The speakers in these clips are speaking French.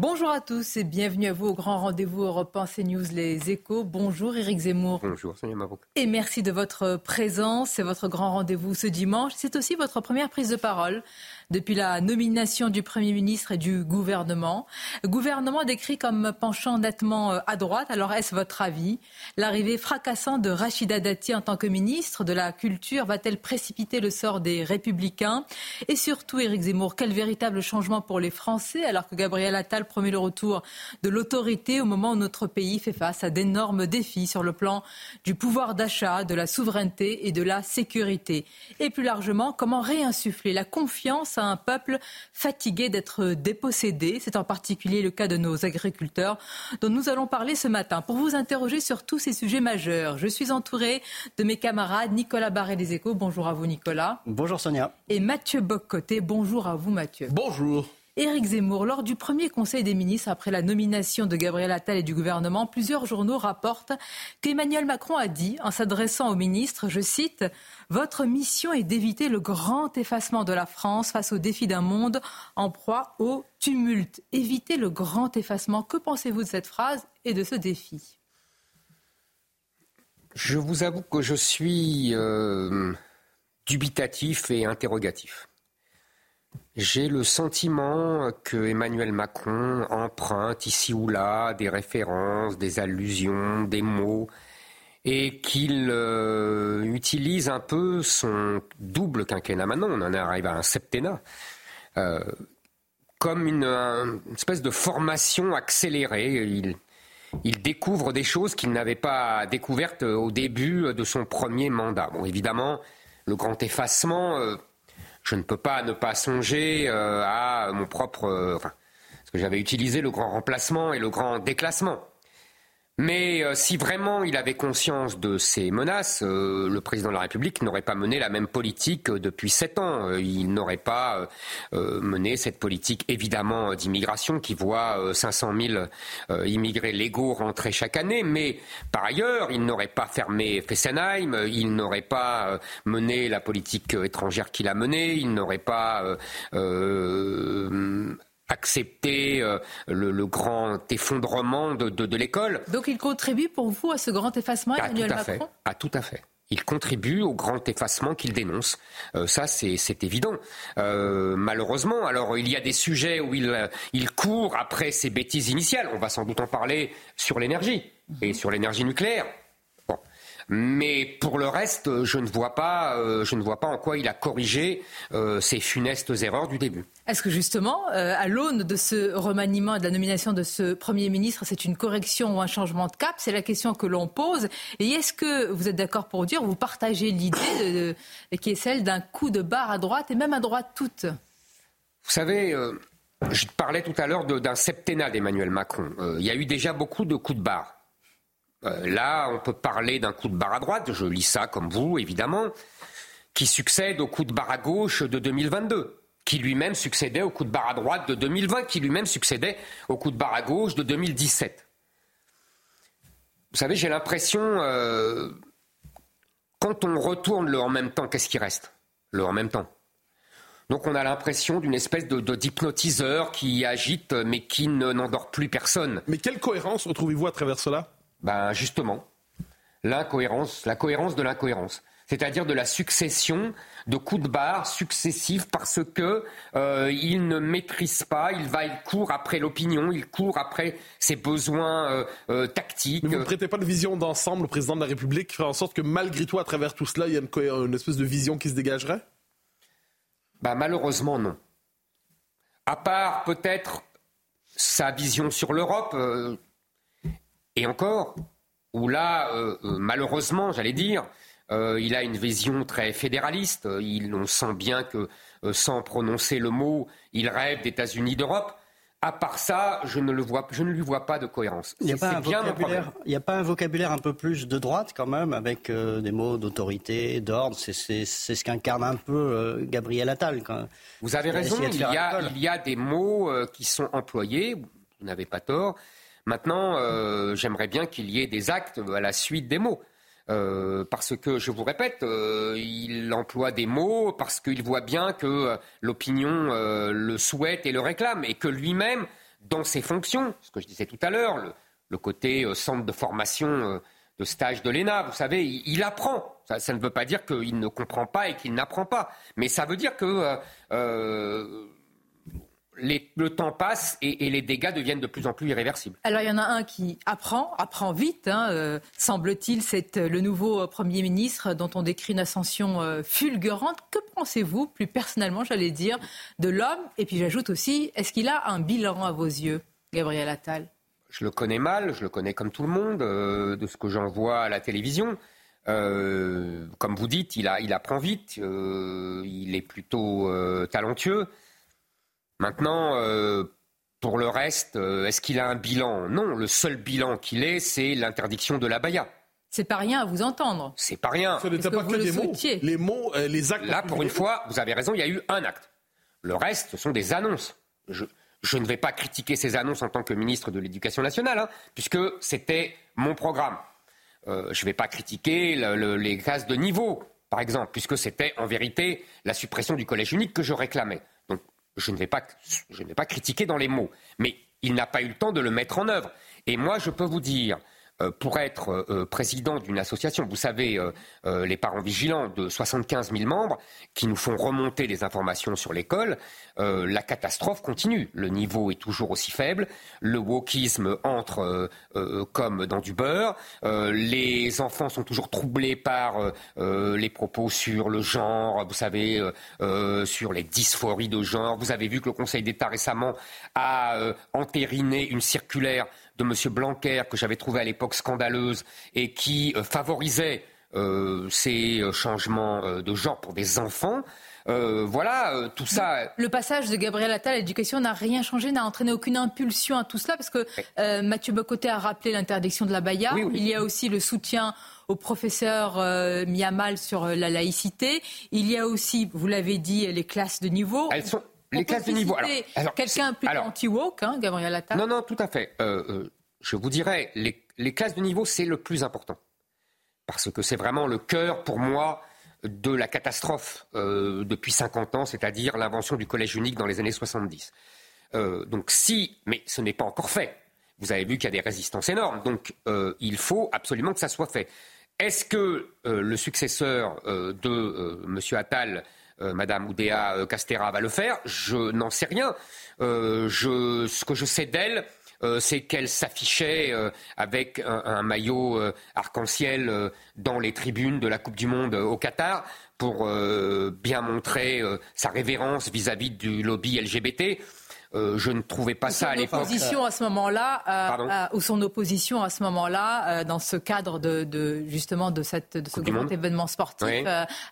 Bonjour à tous et bienvenue à vous au grand rendez-vous Europe 1 CNews Les Échos. Bonjour Éric Zemmour. Bonjour Sonia Mabrouk. Et merci de votre présence. C'est votre grand rendez-vous ce dimanche. C'est aussi votre première prise de parole depuis la nomination du Premier ministre et du gouvernement. Gouvernement décrit comme penchant nettement euh, à droite. Alors est-ce votre avis? L'arrivée fracassante de Rachida Dati en tant que ministre de la Culture va-t-elle précipiter le sort des Républicains? Et surtout, Éric Zemmour, quel véritable changement pour les Français alors que Gabriel Attal promet le retour de l'autorité au moment où notre pays fait face à d'énormes défis sur le plan du pouvoir d'achat, de la souveraineté et de la sécurité? Et plus largement, comment réinsuffler la confiance à un peuple fatigué d'être dépossédé. C'est en particulier le cas de nos agriculteurs dont nous allons parler ce matin. Pour vous interroger sur tous ces sujets majeurs, je suis entouré de mes camarades Nicolas Barré des Échos. Bonjour à vous Nicolas. Bonjour Sonia. Et Mathieu Boccoté. Bonjour à vous Mathieu. Bonjour. Éric Zemmour, lors du premier Conseil des ministres après la nomination de Gabriel Attal et du gouvernement, plusieurs journaux rapportent qu'Emmanuel Macron a dit, en s'adressant au ministre, je cite, Votre mission est d'éviter le grand effacement de la France face au défi d'un monde en proie au tumulte. Éviter le grand effacement. Que pensez-vous de cette phrase et de ce défi? Je vous avoue que je suis euh, dubitatif et interrogatif. J'ai le sentiment que Emmanuel Macron emprunte ici ou là des références, des allusions, des mots, et qu'il euh, utilise un peu son double quinquennat. Maintenant, on en arrive à un septennat. Euh, comme une, espèce de formation accélérée. Il, il découvre des choses qu'il n'avait pas découvertes au début de son premier mandat. Bon, évidemment, le grand effacement, euh, je ne peux pas ne pas songer euh, à mon propre. Euh, enfin, parce que j'avais utilisé le grand remplacement et le grand déclassement. Mais euh, si vraiment il avait conscience de ces menaces, euh, le président de la République n'aurait pas mené la même politique euh, depuis sept ans. il n'aurait pas mené cette politique évidemment d'immigration qui voit 500 000 immigrés légaux rentrer chaque année. Mais par ailleurs, il n'aurait pas fermé Fessenheim, il n'aurait pas mené la politique étrangère qu'il a menée, il n'aurait pas accepter euh, le, grand effondrement de, l'école. Donc il contribue pour vous à ce grand effacement, ah, Emmanuel tout à Macron? Fait. Ah, tout à fait. Il contribue au grand effacement qu'il dénonce. Euh, ça, c'est évident. Euh, malheureusement, alors il y a des sujets où il, il court après ses bêtises initiales. On va sans doute en parler sur l'énergie et sur l'énergie nucléaire. Mais pour le reste, je ne vois pas, euh, je ne vois pas en quoi il a corrigé euh, ces funestes erreurs du début. Est-ce que justement, euh, à l'aune de ce remaniement et de la nomination de ce Premier ministre, c'est une correction ou un changement de cap? C'est la question que l'on pose. Et est-ce que vous êtes d'accord pour dire, vous partagez l'idée qui est celle d'un coup de barre à droite et même à droite toute? Vous savez, je parlais tout à l'heure d'un septennat d'Emmanuel Macron. il y a eu déjà beaucoup de coups de barre. Euh, là, on peut parler d'un coup de barre à droite, je lis ça comme vous, évidemment, qui succède au coup de barre à gauche de 2022 qui lui-même succédait au coup de barre à droite de 2020, qui lui-même succédait au coup de barre à gauche de 2017. Vous savez, j'ai l'impression, euh, quand on retourne le en même temps, qu'est-ce qui reste? Le en même temps. Donc on a l'impression d'une espèce de, d'hypnotiseur qui agite, mais qui n'endort plus personne. Mais quelle cohérence retrouvez-vous à travers cela? Ben justement, l'incohérence, la cohérence de l'incohérence. C'est-à-dire de la succession de coups de barre successifs parce que euh, il ne maîtrise pas, il va, il court après l'opinion, il court après ses besoins euh, euh, tactiques. Mais vous ne prêtez pas de vision d'ensemble au président de la République, faire en sorte que malgré tout, à travers tout cela, il y a une, une espèce de vision qui se dégagerait? Bah, Malheureusement, non. À part peut-être sa vision sur l'Europe, et encore, où là, euh, euh, malheureusement, j'allais dire, il a une vision très fédéraliste. Il, on sent bien que, sans prononcer le mot, il rêve d'États-Unis d'Europe. À part ça, je ne, le vois, je ne lui vois pas de cohérence. Il n'y a, pas un vocabulaire, il a pas un vocabulaire un peu plus de droite quand même, avec euh, des mots d'autorité, d'ordre. C'est ce qu'incarne un peu euh, Gabriel Attal. Quand vous avez raison, il y, a, il y, a, des mots euh, qui sont employés, vous n'avez pas tort. Maintenant, j'aimerais bien qu'il y ait des actes à la suite des mots. Euh, parce que, je vous répète, euh, il emploie des mots parce qu'il voit bien que euh, l'opinion le souhaite et le réclame, et que lui-même, dans ses fonctions, ce que je disais tout à l'heure, le, côté centre de formation de stage de l'ENA, vous savez, il, apprend. Ça, ne veut pas dire qu'il ne comprend pas et qu'il n'apprend pas, mais ça veut dire que le temps passe et, les dégâts deviennent de plus en plus irréversibles. Alors il y en a un qui apprend, apprend vite, hein, euh, semble-t-il, c'est euh, le nouveau euh, Premier ministre dont on décrit une ascension fulgurante. Que pensez-vous, plus personnellement, j'allais dire, de l'homme? Et puis j'ajoute aussi, est-ce qu'il a un bilan à vos yeux, Gabriel Attal? Je le connais mal, je le connais comme tout le monde, de ce que j'en vois à la télévision. comme vous dites, il, a, il apprend vite, il est plutôt talentueux. Maintenant, euh, pour le reste, euh, est-ce qu'il a un bilan? Non, le seul bilan qu'il ait, c'est l'interdiction de la baya. C'est pas rien à vous entendre. C'est pas rien. Ce n'était pas que, des mots. Les mots, euh, les actes. Là, pour une fois, vous avez raison, il y a eu un acte. Le reste, ce sont des annonces. Je, ne vais pas critiquer ces annonces en tant que ministre de l'Éducation nationale, hein, puisque c'était mon programme. je ne vais pas critiquer les classes de niveau, par exemple, puisque c'était en vérité la suppression du collège unique que je réclamais je ne vais pas, je critiquer dans les mots, mais il n'a pas eu le temps de le mettre en œuvre. Et moi, je peux vous dire pour être euh, euh, président d'une association, vous savez, les parents vigilants de 75 000 membres qui nous font remonter des informations sur l'école, la catastrophe continue. Le niveau est toujours aussi faible, le wokisme entre comme dans du beurre, les enfants sont toujours troublés par les propos sur le genre, vous savez, sur les dysphories de genre. Vous avez vu que le Conseil d'État récemment a entériné une circulaire de M. Blanquer, que j'avais trouvé à l'époque scandaleuse, et qui euh, favorisait euh, ces euh, changements de genre pour des enfants. voilà, tout ça. Le passage de Gabriel Attal à l'éducation n'a rien changé, n'a entraîné aucune impulsion à tout cela, parce que Mathieu Bocoté a rappelé l'interdiction de la baïa. Il y a aussi le soutien au professeur mis à mal sur la laïcité. Il y a aussi, vous l'avez dit, les classes de niveau. Elles sont, les classes de niveau. Quelqu'un plus anti-woke, hein, Gabriel Attal Non, non, tout à fait. Euh, euh, je vous dirais, les, classes de niveau, c'est le plus important. Parce que c'est vraiment le cœur, pour moi, de la catastrophe euh, depuis 50 ans, c'est-à-dire l'invention du collège unique dans les années 70. donc si, mais ce n'est pas encore fait. Vous avez vu qu'il y a des résistances énormes. Donc il faut absolument que ça soit fait. Est-ce que le successeur de M. Attal euh, Madame Oudéa euh, Castera va le faire. Je n'en sais rien. Euh, ce que je sais d'elle, c'est qu'elle s'affichait avec un, maillot arc-en-ciel dans les tribunes de la Coupe du Monde au Qatar pour bien montrer sa révérence vis-à-vis du lobby LGBT. Je ne trouvais pas ça à l'époque. Opposition à ce moment-là, ou son opposition à ce moment-là, dans ce cadre de, justement de, cette, de ce grand événement sportif,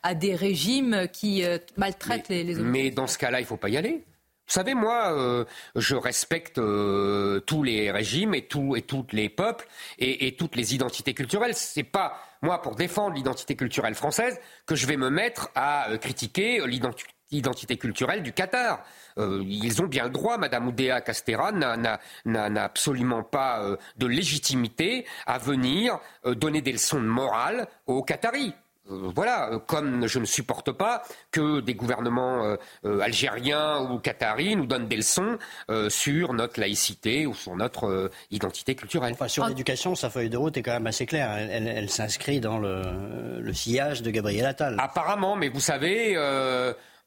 à des régimes qui maltraitent les, les Mais dans ce cas-là, il ne faut pas y aller. Vous savez, moi, euh, je respecte euh, tous les régimes et, tout, et tous les peuples et, et toutes les identités culturelles. C'est pas moi pour défendre l'identité culturelle française que je vais me mettre à euh, critiquer l'identité culturelle du Qatar. Ils ont bien le droit, Madame Oudéa Castera n'a absolument pas de légitimité à venir donner des leçons de morale aux Qataris. Euh, voilà, euh, comme je ne supporte pas que des gouvernements euh, algériens ou qataris nous donnent des leçons sur notre laïcité ou sur notre identité culturelle. sur l'éducation, sa feuille de route est quand même assez claire. Elle, s'inscrit dans le, sillage de Gabriel Attal. Apparemment, mais vous savez,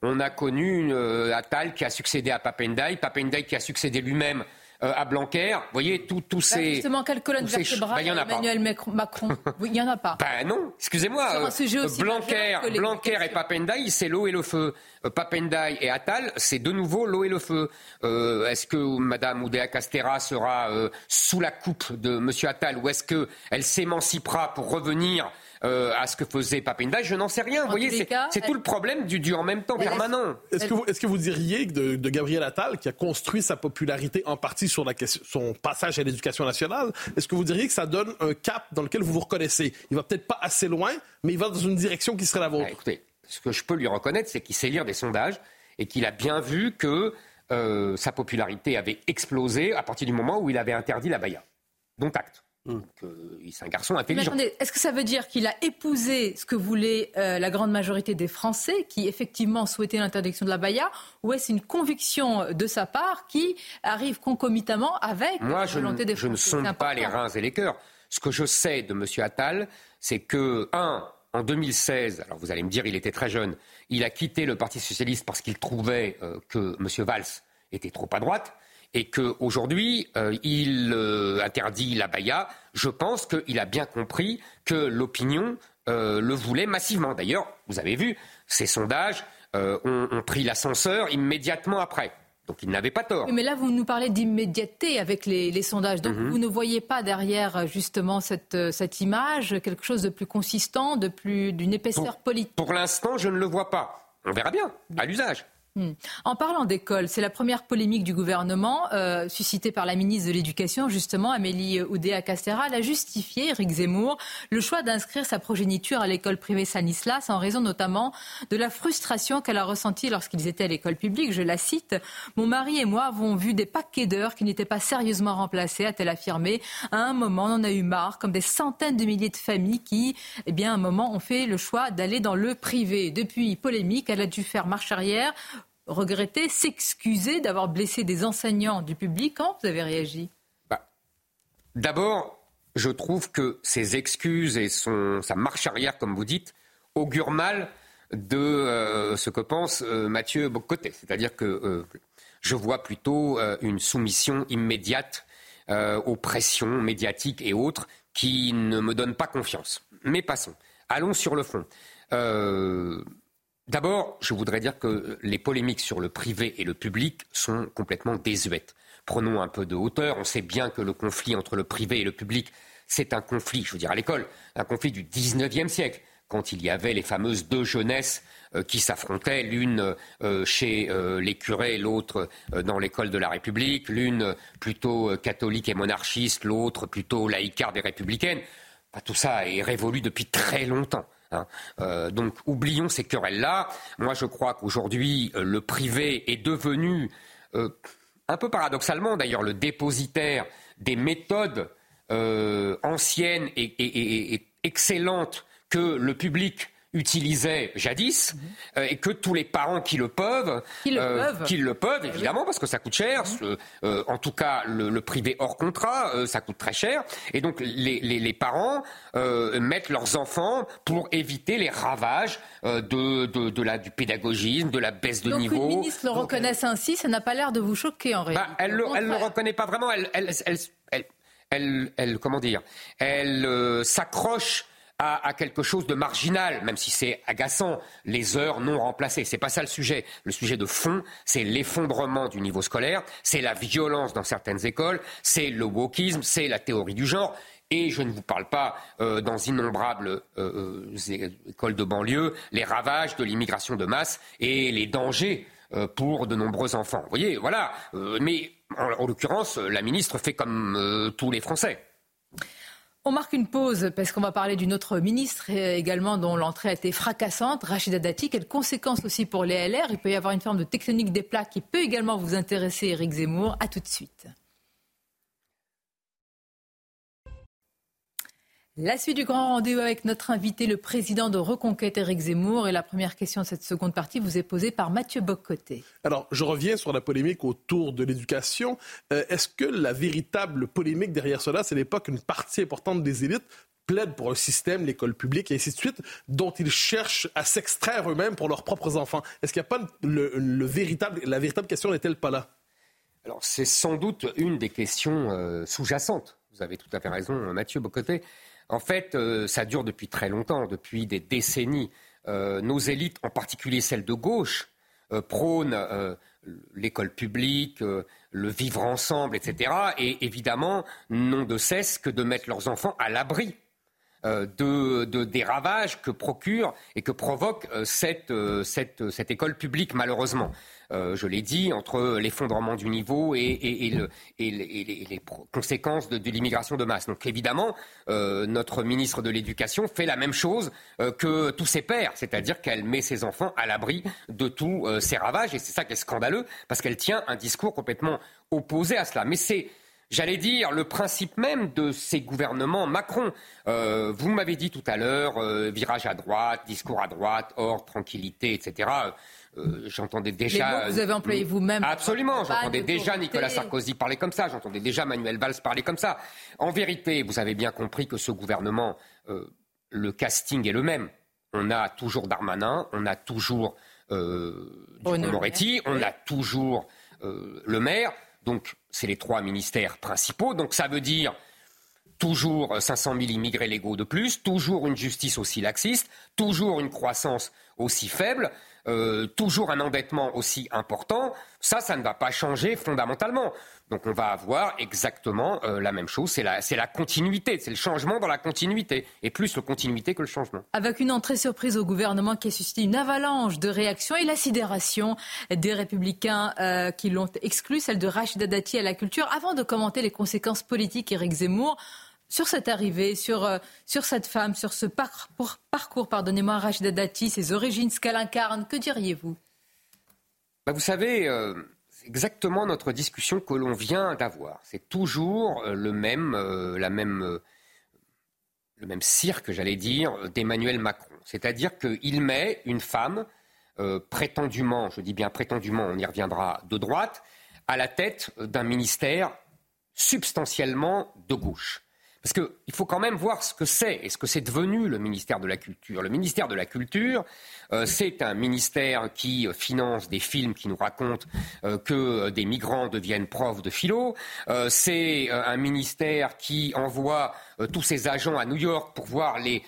on a connu Attal qui a succédé à Papendai, Papendai qui a succédé lui-même euh, à Blanquer. Vous voyez, tous bah, ces. Justement, quelle colonne vertébrale ben, Emmanuel Macron Il n'y en a pas. Ben non, excusez-moi. Euh, Blanquer, Blanquer et Papendai, c'est l'eau et le feu. Euh, Papendai et Attal, c'est de nouveau l'eau et le feu. est-ce que Madame Oudéa Castera sera sous la coupe de Monsieur Attal ou est-ce qu'elle s'émancipera pour revenir euh, à ce que faisait Papinda, je n'en sais rien. Vous voyez, c'est tout le problème du, du en même temps permanent. Est-ce que, vous, est que vous diriez que de, de, Gabriel Attal, qui a construit sa popularité en partie sur la question, son passage à l'éducation nationale, est-ce que vous diriez que ça donne un cap dans lequel vous vous reconnaissez? Il va peut-être pas assez loin, mais il va dans une direction qui serait la vôtre. Ah, écoutez, ce que je peux lui reconnaître, c'est qu'il sait lire des sondages et qu'il a bien vu que euh, sa popularité avait explosé à partir du moment où il avait interdit la baya. Donc acte. Hmm. Euh, c'est un garçon intelligent. Est-ce que ça veut dire qu'il a épousé ce que voulait euh, la grande majorité des Français qui effectivement souhaitaient l'interdiction de la baya ou est-ce une conviction de sa part qui arrive concomitamment avec la volonté des Français Je ne sonde pas les reins et les cœurs. Ce que je sais de M. Attal, c'est que, un, en 2016, alors vous allez me dire, il était très jeune, il a quitté le Parti socialiste parce qu'il trouvait euh, que M. Valls était trop à droite et qu'aujourd'hui, euh, il euh, interdit la baya. Je pense qu'il a bien compris que l'opinion le voulait massivement. D'ailleurs, vous avez vu, ces sondages ont pris l'ascenseur immédiatement après. Donc il n'avait pas tort. mais là, vous nous parlez d'immédiateté avec les, sondages. Donc mhm. vous ne voyez pas derrière justement cette, cette image quelque chose de plus consistant, de plus d'une épaisseur politique? Pour l'instant, je ne le vois pas. On verra bien, à l'usage. Hmm. En parlant d'école, c'est la première polémique du gouvernement euh, suscitée par la ministre de l'Éducation, justement, Amélie Oudéa-Castéra. A justifié, Eric Zemmour, le choix d'inscrire sa progéniture à l'école privée Sanislas en raison notamment de la frustration qu'elle a ressentie lorsqu'ils étaient à l'école publique. Je la cite. Mon mari et moi avons vu des paquets d'heures qui n'étaient pas sérieusement remplacés, a-t-elle affirmé. À un moment, on en a eu marre, comme des centaines de milliers de familles qui, eh bien, à un moment, ont fait le choix d'aller dans le privé. Depuis polémique, elle a dû faire marche arrière regretter, s'excuser d'avoir blessé des enseignants du public. Quand vous avez réagi bah, D'abord, je trouve que ces excuses et sa marche arrière, comme vous dites, augurent mal de euh, ce que pense euh, Mathieu Bocoté. C'est-à-dire que euh, je vois plutôt une soumission immédiate aux pressions médiatiques et autres qui ne me donnent pas confiance. Mais passons. Allons sur le fond. D'abord, je voudrais dire que les polémiques sur le privé et le public sont complètement désuètes. Prenons un peu de hauteur. On sait bien que le conflit entre le privé et le public, c'est un conflit, je veux dire à l'école, un conflit du 19e siècle, quand il y avait les fameuses deux jeunesses euh, qui s'affrontaient, l'une euh, chez euh, les curés, l'autre dans l'école de la République, l'une plutôt catholique et monarchiste, l'autre plutôt laïcarde et républicaine. tout ça est révolu depuis très longtemps. Hein. Euh, donc oublions ces querelles-là. Moi, je crois qu'aujourd'hui, euh, le privé est devenu, euh, un peu paradoxalement d'ailleurs, le dépositaire des méthodes anciennes et, excellentes que le public utilisait jadis, mhm. euh, et que tous les parents qui le peuvent, qui le, euh, peuvent. Qui le peuvent, évidemment, parce que ça coûte cher. Mhm. Euh, en tout cas, le, privé hors contrat, ça coûte très cher. Et donc, les, les, les parents mettent leurs enfants pour éviter les ravages de, de, de, la, du pédagogisme, de la baisse de donc, niveau. Une ministre le reconnaisse ainsi, ça n'a pas l'air de vous choquer en réalité. Bah, elle ne le reconnaît pas vraiment. Elle, elle, elle, elle, elle comment dire? Elle s'accroche à, quelque chose de marginal, même si c'est agaçant, les heures non remplacées. C'est pas ça le sujet. Le sujet de fond, c'est l'effondrement du niveau scolaire, c'est la violence dans certaines écoles, c'est le wokisme, c'est la théorie du genre. Et je ne vous parle pas euh, dans innombrables euh, euh, écoles de banlieue, les ravages de l'immigration de masse et les dangers pour de nombreux enfants. Vous voyez, voilà. mais en l'occurrence, la ministre fait comme tous les Français. On marque une pause parce qu'on va parler d'une autre ministre également dont l'entrée a été fracassante, Rachida Dati. Quelles conséquences aussi pour les LR Il peut y avoir une forme de tectonique des plats qui peut également vous intéresser, Éric Zemmour. À tout de suite. La suite du grand rendez-vous avec notre invité, le président de Reconquête, Éric Zemmour. Et la première question de cette seconde partie vous est posée par Mathieu Bocoté. Alors, je reviens sur la polémique autour de l'éducation. Euh, est-ce que la véritable polémique derrière cela, c'est l'époque qu'une partie importante des élites plaide pour un système, l'école publique et ainsi de suite, dont ils cherchent à s'extraire eux-mêmes pour leurs propres enfants? Est-ce qu'il n'y a pas le, véritable, la véritable question n'est-elle pas là? Alors c'est sans doute une des questions euh, sous-jacentes. Vous avez tout à fait raison, Mathieu Bocoté. En fait, euh, ça dure depuis très longtemps, depuis des décennies. Euh, nos élites, en particulier celles de gauche, euh, prônent l'école publique, le vivre ensemble, etc. Et évidemment, n'ont de cesse que de mettre leurs enfants à l'abri de, des ravages que procure et que provoque cette, cette, cette école publique, malheureusement. Euh, je l'ai dit, entre l'effondrement du niveau et, les, conséquences de, l'immigration de masse. Donc évidemment, euh, notre ministre de l'Éducation fait la même chose euh, que tous ses pères, c'est-à-dire qu'elle met ses enfants à l'abri de tous ces ravages, et c'est ça qui est scandaleux, parce qu'elle tient un discours complètement opposé à cela. Mais c'est j'allais dire, le principe même de ces gouvernements Macron. vous m'avez dit tout à l'heure, virage à droite, discours à droite, ordre, tranquillité, etc. Euh, j'entendais déjà. vous avez employé vous-même. Absolument, j'entendais déjà Nicolas Sarkozy parler comme ça, j'entendais déjà Manuel Valls parler comme ça. En vérité, vous avez bien compris que ce gouvernement, euh, le casting est le même. On a toujours Darmanin, on a toujours euh, Moretti, on a toujours euh, le maire. Donc, c'est les trois ministères principaux. Donc, ça veut dire toujours 500 000 immigrés légaux de plus, toujours une justice aussi laxiste, toujours une croissance aussi faible. Euh, toujours un endettement aussi important, ça, ça ne va pas changer fondamentalement. Donc on va avoir exactement euh, la même chose. C'est la, continuité, c'est le changement dans la continuité, et plus le continuité que le changement. Avec une entrée surprise au gouvernement qui a suscité une avalanche de réactions et la sidération des républicains euh, qui l'ont exclu, celle de Rachida Dati à la culture, avant de commenter les conséquences politiques, Éric Zemmour sur cette arrivée, sur, euh, sur cette femme, sur ce parcours, parcours pardonnez-moi, Rachida Dati, ses origines, ce qu'elle incarne, que diriez-vous? Bah, Vous savez, euh, c'est exactement notre discussion que l'on vient d'avoir. C'est toujours euh, le même, la même, le même cirque, j'allais dire, d'Emmanuel Macron. C'est-à-dire qu'il met une femme, prétendument, je dis bien prétendument, on y reviendra, de droite, à la tête d'un ministère substantiellement de gauche. Parce qu'il faut quand même voir ce que c'est et ce que c'est devenu le ministère de la Culture. Le ministère de la Culture, euh, c'est un ministère qui euh, finance des films qui nous racontent euh, que des migrants deviennent profs de philo. c'est un ministère qui envoie tous ses agents à New York pour voir les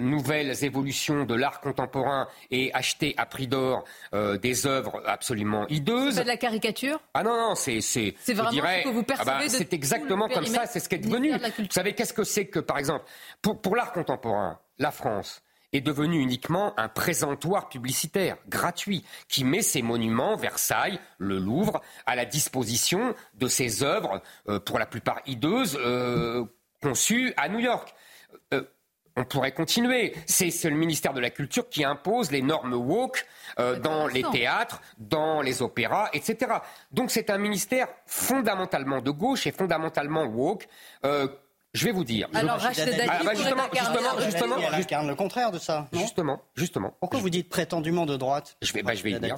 nouvelles évolutions de l'art contemporain et acheter à prix d'or des œuvres absolument hideuses. C'est de la caricature? Ah non, non, c'est... C'est vraiment ce que vous ah bah, percevez C'est exactement comme ça, c'est ce qui est devenu. Vous savez, qu'est-ce que c'est que, par exemple, pour l'art contemporain, la France, est devenu uniquement un présentoir publicitaire gratuit qui met ses monuments, Versailles, le Louvre, à la disposition de ses œuvres, euh, pour la plupart hideuses, euh, conçues à New York. Euh, on pourrait continuer. C'est le ministère de la Culture qui impose les normes woke dans les théâtres, dans les opéras, etc. Donc c'est un ministère fondamentalement de gauche et fondamentalement woke je vais vous dire. Alors, Rachida Dati, ah, bah, justement, justement, justement, elle incarne le contraire de ça. Non? Justement, justement. Pourquoi vous dites prétendument de droite Je vais, bah, je vais y dire.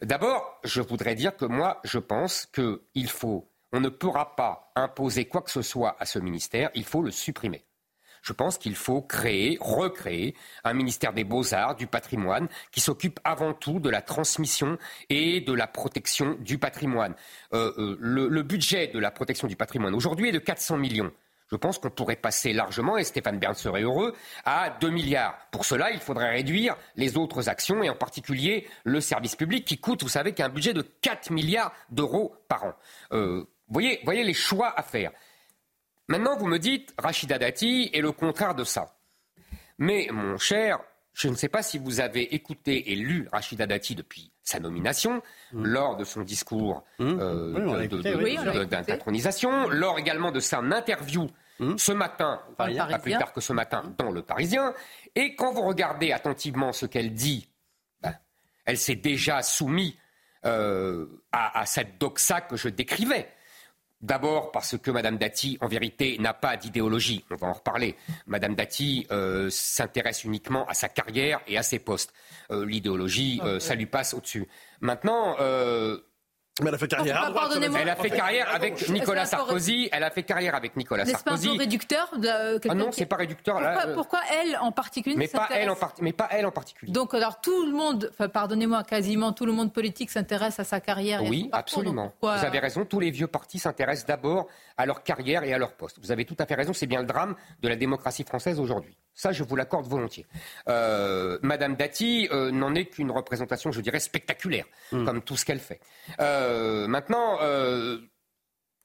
D'abord, je voudrais dire que moi, je pense qu'il faut, on ne pourra pas imposer quoi que ce soit à ce ministère. Il faut le supprimer. Je pense qu'il faut créer, recréer un ministère des beaux-arts, du patrimoine, qui s'occupe avant tout de la transmission et de la protection du patrimoine. Euh, euh, le, budget de la protection du patrimoine aujourd'hui est de 400 millions je pense qu'on pourrait passer largement, et Stéphane Bern serait heureux, à 2 milliards. Pour cela, il faudrait réduire les autres actions, et en particulier le service public, qui coûte, vous savez, qu'un budget de 4 milliards d'euros par an. Euh, voyez, voyez les choix à faire. Maintenant, vous me dites, Rachida Dati est le contraire de ça. Mais, mon cher, je ne sais pas si vous avez écouté et lu Rachida Dati depuis sa nomination, mmh. lors de son discours d'intronisation, lors également de sa interview mmh. ce matin, pas plus tard que ce matin, dans Le Parisien. Et quand vous regardez attentivement ce qu'elle dit, ben, elle s'est déjà soumise euh, à, à, cette doxa que je décrivais. D'abord parce que Mme Dati, en vérité, n'a pas d'idéologie. On va en reparler. Mme Dati euh, s'intéresse uniquement à sa carrière et à ses postes. Euh, l'idéologie, euh, ça lui passe au-dessus. Maintenant, mais elle a fait carrière à droite. Elle a fait carrière avec Nicolas Sarkozy. Elle a fait carrière avec Nicolas Sarkozy. C'est pas réducteur de Ah non, c'est pas réducteur. Pourquoi, là, euh, pourquoi elle en particulier mais pas elle en mais pas elle en particulier. Donc alors tout le monde, enfin, pardonnez-moi, quasiment tout le monde politique s'intéresse à sa carrière. Oui, absolument. Vous avez raison. Tous les vieux partis s'intéressent d'abord à leur carrière et à leur poste. Vous avez tout à fait raison. C'est bien le drame de la démocratie française aujourd'hui. Ça, je vous l'accorde volontiers. Euh, Madame Dati euh, n'en est qu'une représentation, je dirais, spectaculaire, hmm. comme tout ce qu'elle fait. Euh, maintenant,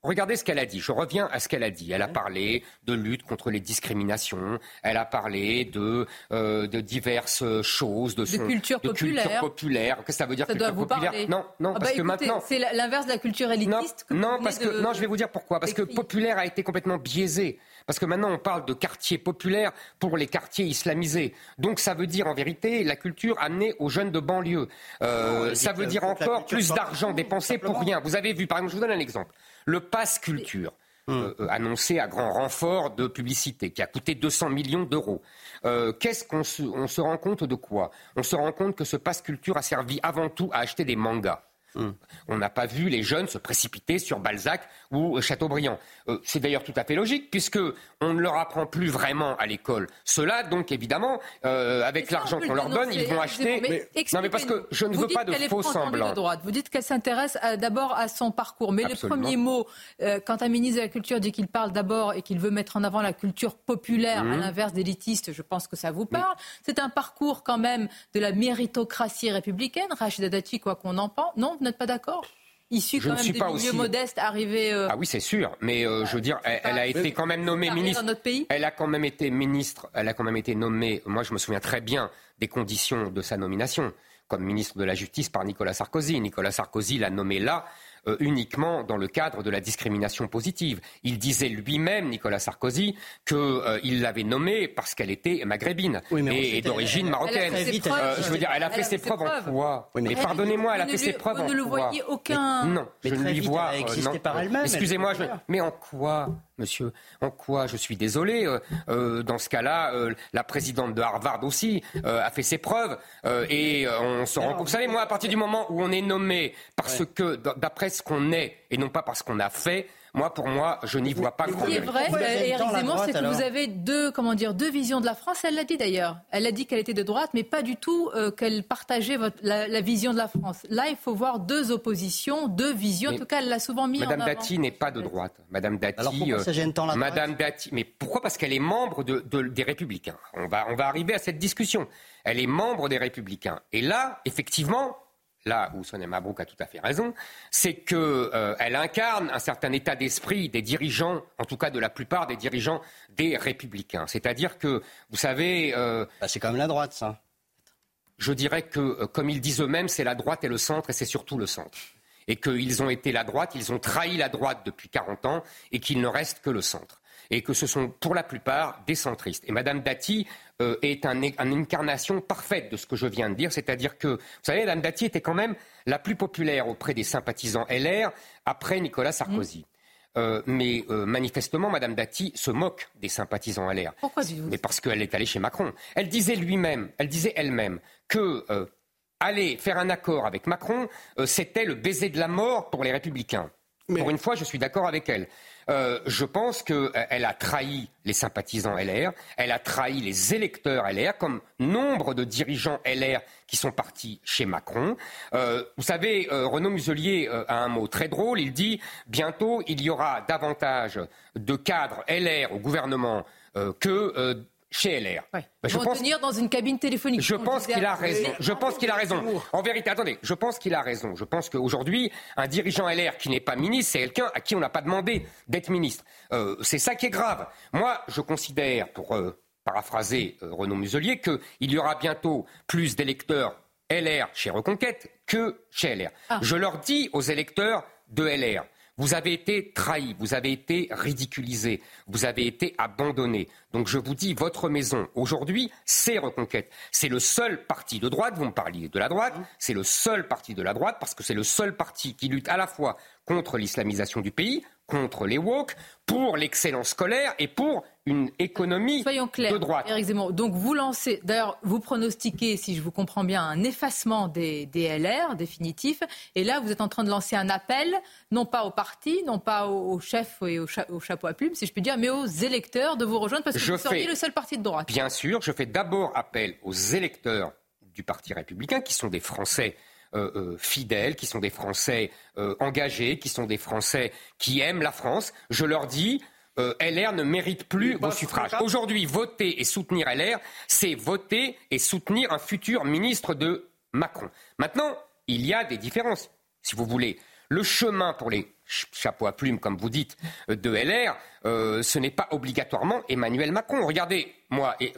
Regardez ce qu'elle a dit. Je reviens à ce qu'elle a dit. Elle a parlé de lutte contre les discriminations. Elle a parlé de, euh, de diverses choses, de, son, culture populaire. Culture populaire. Qu'est-ce que ça veut dire ça culture doit vous populaire parler. Non, non, Ah parce bah, que maintenant. C'est l'inverse de la culture élitiste. Non, que non vous parce que de- non, je vais vous dire pourquoi. Parce que populaire a été complètement biaisé. Parce que maintenant, on parle de quartier populaire pour les quartiers islamisés. Donc, ça veut dire en vérité la culture amenée aux jeunes de banlieue. Euh, Non, ça veut que dire encore plus d'argent dépensé pour rien. Vous avez vu, par exemple, je vous donne un exemple. Le pass culture. Hmm. euh, euh, annoncé à grand renfort de publicité, qui a coûté 200 millions d'euros. Euh, Qu'est-ce qu'on se, on se rend compte de quoi? On se rend compte que ce pass culture a servi avant tout à acheter des mangas. On n'a pas vu les jeunes se précipiter sur Balzac ou Chateaubriand. Euh, c'est d'ailleurs tout à fait logique, puisque on ne leur apprend plus vraiment à l'école. Cela, donc évidemment, euh, avec l'argent qu'on le leur donne, ils vont acheter. Mais non, mais parce que je ne Vous veux pas de faux semblants. de droite. Vous dites qu'elle s'intéresse d'abord à son parcours. Mais Absolument. le premier mot, euh, quand un ministre de la Culture dit qu'il parle d'abord et qu'il veut mettre en avant la culture populaire, à l'inverse d'élitiste, je pense que ça vous parle. C'est un parcours quand même de la méritocratie républicaine. Rachida Dati, quoi qu'on en pense. Non, vous n'êtes pas d'accord? Je quand même suis des milieux aussi- modestes, euh, Ah oui, c'est sûr. Mais euh, je veux dire, elle, elle a été quand même nommée ministre. dans notre pays? Elle a quand même été ministre, elle a quand même été nommée, moi je me souviens très bien des conditions de sa nomination, comme ministre de la Justice par Nicolas Sarkozy. Nicolas Sarkozy l'a nommée là euh, uniquement dans le cadre de la discrimination positive. Il disait lui-même, Nicolas Sarkozy, qu'il l'avait nommée parce qu'elle était maghrébine Oui, mais et, et d'origine elle- elle a marocaine. fait ses vite, preuves. Euh, je veux dire, elle a fait ses preuves en quoi Oui, mais- pardonnez-moi, elle a Vous fait ne ses preuves vous en ne lui quoi voyez aucun- Non, Mais je ne lui vois. euh, Excusez-moi, mais en quoi, monsieur En quoi Je suis désolé. euh, euh, dans ce cas-là, euh, la présidente de Harvard aussi a fait ses preuves. et on se rend compte. Vous savez, moi, à partir du moment où on est nommé parce que, d'après ce qu'on est, et non pas parce qu'on a fait, moi, pour moi, je n'y vois pas mais Ce qui est vrai, euh, Éric Zemmour, c'est que alors vous avez deux, comment dire, deux visions de la France. Elle l'a dit d'ailleurs. Elle a dit qu'elle était de droite, mais pas du tout euh, qu'elle partageait votre- la, la vision de la France. Là, il faut voir deux oppositions, deux visions. Mais en tout cas, elle l'a souvent mis Madame en avant. Dati n'est pas de droite. Madame Dati. Alors pourquoi euh, ça gêne tant la droite Madame Dati. Mais pourquoi? Parce qu'elle est membre de, de- des Républicains. On va, on va arriver à cette discussion. Elle est membre des Républicains. Et là, effectivement, là où Sonia Mabrouk a tout à fait raison, c'est que euh, elle incarne un certain état d'esprit des dirigeants, en tout cas de la plupart des dirigeants des Républicains. C'est-à-dire que, vous savez, euh, Bah, c'est quand même la droite, ça. je dirais que, euh, comme ils disent eux-mêmes, c'est la droite et le centre, et c'est surtout le centre. Et qu'ils ont été la droite, ils ont trahi la droite depuis 40 ans, et qu'il ne reste que le centre. Et que ce sont pour la plupart des centristes. Et Madame Dati euh, est un, une incarnation parfaite de ce que je viens de dire, c'est-à-dire que, vous savez, Madame Dati était quand même la plus populaire auprès des sympathisants LR après Nicolas Sarkozy. Euh, mais euh, manifestement, Madame Dati se moque des sympathisants LR. Pourquoi dites-vous Mais parce qu'elle est allée chez Macron. Elle disait lui-même, elle disait elle-même que euh, aller faire un accord avec Macron, euh, c'était le baiser de la mort pour les Républicains. Mais- Pour une fois, je suis d'accord avec elle. Euh, je pense qu'elle a trahi les sympathisants LR, elle a trahi les électeurs LR, comme nombre de dirigeants LR qui sont partis chez Macron. Euh, vous savez, euh, Renaud Muselier euh, a un mot très drôle, il dit bientôt il y aura davantage de cadres LR au gouvernement euh, que euh, chez LR. Ouais. Ben, Ils vont tenir dans une cabine téléphonique. je On pense disait qu'il a à- raison. Je pense qu'il a raison. En vérité, attendez, je pense qu'il a raison. Je pense qu'aujourd'hui, un dirigeant LR qui n'est pas ministre, c'est quelqu'un à qui on n'a pas demandé d'être ministre. Euh, c'est ça qui est grave. Moi, je considère, pour euh, paraphraser euh, Renaud Muselier, qu'il y aura bientôt plus d'électeurs LR chez Reconquête que chez LR. Ah. Je leur dis aux électeurs de LR, vous avez été trahis, vous avez été ridiculisés, vous avez été abandonnés. Donc je vous dis, votre maison, aujourd'hui, c'est Reconquête. C'est le seul parti de droite, vous me parliez de la droite, c'est le seul parti de la droite parce que c'est le seul parti qui lutte à la fois contre l'islamisation du pays, contre les woke, pour l'excellence scolaire et pour une économie Soyons clairs, de droite. Zemmour. Donc vous lancez, d'ailleurs, vous pronostiquez, si je vous comprends bien, un effacement des, des LR définitif. Et là, vous êtes en train de lancer un appel, non pas au parti, non pas au, au chef et au, cha- au chapeau à plumes, si je puis dire, mais aux électeurs de vous rejoindre parce que Je vous seriez le seul parti de droite. Bien sûr, je fais d'abord appel aux électeurs du Parti républicain, qui sont des Français euh, euh, fidèles, qui sont des Français euh, engagés, qui sont des Français qui aiment la France. Je leur dis, euh, LR ne mérite plus vos suffrages. Aujourd'hui, voter et soutenir LR, c'est voter et soutenir un futur ministre de Macron. Maintenant, il y a des différences, si vous voulez. Le chemin pour les chapeaux à plumes, comme vous dites, de LR, ce n'est pas obligatoirement Emmanuel Macron. Regardez, moi, et,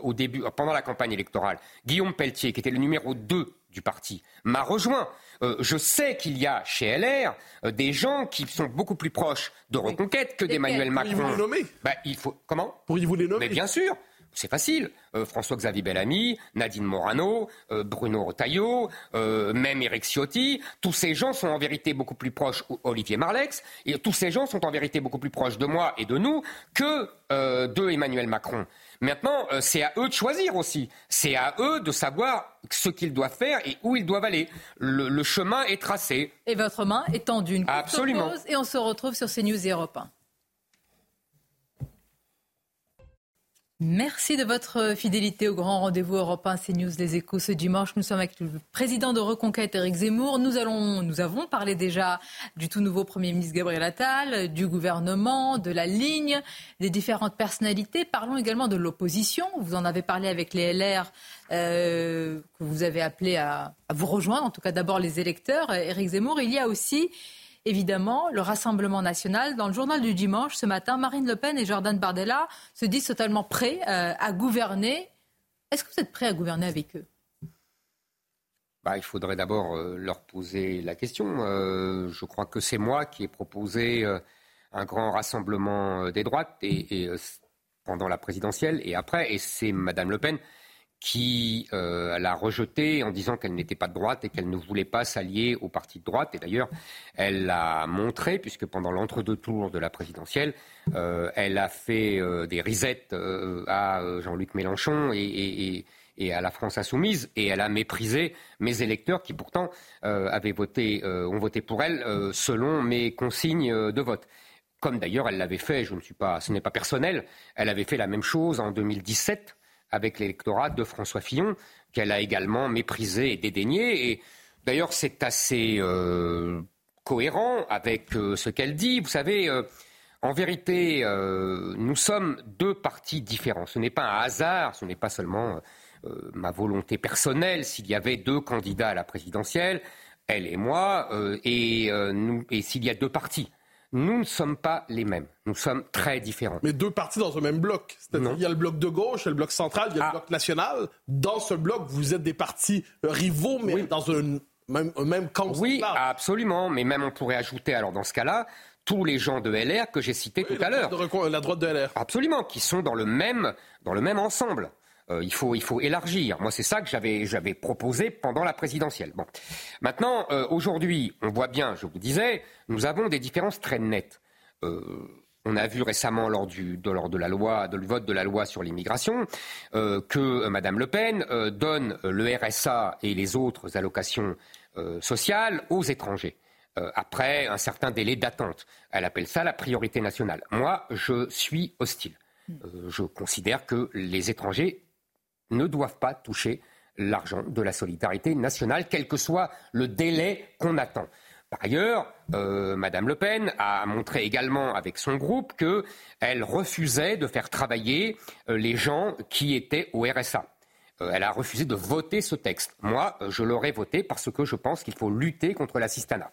au début, pendant la campagne électorale, Guillaume Pelletier, qui était le numéro 2 du parti, m'a rejoint. Euh, je sais qu'il y a chez LR euh, des gens qui sont beaucoup plus proches de Reconquête que d'Emmanuel Macron. Pourriez-vous les nommer bah, il faut... Comment? Pourriez-vous les nommer Mais bien sûr c'est facile. Euh, François-Xavier Bellamy, Nadine Morano, Bruno Retailleau, même Eric Ciotti, tous ces gens sont en vérité beaucoup plus proches, Olivier Marlex, et tous ces gens sont en vérité beaucoup plus proches de moi et de nous que de Emmanuel Macron. Maintenant, euh, c'est à eux de choisir aussi. C'est à eux de savoir ce qu'ils doivent faire et où ils doivent aller. Le, chemin est tracé. Et votre main est tendue. Une Absolument. et on se retrouve sur CNews et Europe 1. Merci de votre fidélité au grand rendez-vous européen CNews Les Échos ce dimanche. Nous sommes avec le président de Reconquête, Éric Zemmour. Nous, avons parlé déjà du tout nouveau Premier ministre Gabriel Attal, du gouvernement, de la ligne, des différentes personnalités. Parlons également de l'opposition. Vous en avez parlé avec les LR euh, que vous avez appelé à, à, vous rejoindre, en tout cas d'abord les électeurs. Éric Zemmour, il y a aussi évidemment, le Rassemblement national. Dans le journal du dimanche, ce matin, Marine Le Pen et Jordan Bardella se disent totalement prêts euh, à gouverner. Est-ce que vous êtes prêts à gouverner avec eux? Bah, il faudrait d'abord euh, leur poser la question. Euh, je crois que c'est moi qui ai proposé un grand rassemblement des droites pendant la présidentielle et après, et c'est Madame Le Pen qui euh, l'a rejetée en disant qu'elle n'était pas de droite et qu'elle ne voulait pas s'allier au parti de droite. Et d'ailleurs, elle l'a montré, puisque pendant l'entre-deux tours de la présidentielle, euh, elle a fait euh, des risettes euh, à Jean-Luc Mélenchon et, et, et, à la France insoumise, et elle a méprisé mes électeurs qui pourtant avaient voté, ont voté pour elle selon mes consignes de vote comme d'ailleurs elle l'avait fait, je ne suis pas, ce n'est pas personnel, elle avait fait la même chose en 2017 avec l'électorat de François Fillon, qu'elle a également méprisé et dédaigné. Et d'ailleurs, c'est assez euh, cohérent avec euh, ce qu'elle dit. Vous savez, euh, en vérité, nous sommes deux partis différents. Ce n'est pas un hasard, ce n'est pas seulement ma volonté personnelle. S'il y avait deux candidats à la présidentielle, elle et moi, et, et s'il y a deux partis nous ne sommes pas les mêmes. Nous sommes très différents. Mais deux partis dans un même bloc. C'est-à-dire il y a le bloc de gauche, il y a le bloc central, il y a le ah. bloc national. Dans ce bloc, vous êtes des partis rivaux, mais dans un même, un même camp Oui, absolument. Mais même on pourrait ajouter, alors dans ce cas-là, tous les gens de LR que j'ai cités tout à l'heure. La droite de LR. Absolument, qui sont dans le même, dans le même ensemble. Euh, il, faut, il faut élargir. Moi, c'est ça que j'avais, proposé pendant la présidentielle. Bon. Maintenant, euh, aujourd'hui, on voit bien, je vous disais, nous avons des différences très nettes. Euh, on a vu récemment lors, du, de, lors de la loi, de le vote de la loi sur l'immigration, que Mme Le Pen donne le RSA et les autres allocations sociales aux étrangers après un certain délai d'attente. Elle appelle ça la priorité nationale. Moi, je suis hostile. je considère que les étrangers ne doivent pas toucher l'argent de la solidarité nationale, quel que soit le délai qu'on attend. Par ailleurs, euh, Madame Le Pen a montré également avec son groupe qu'elle refusait de faire travailler euh, les gens qui étaient au RSA. Euh, elle a refusé de voter ce texte. Moi, je l'aurais voté parce que je pense qu'il faut lutter contre l'assistanat.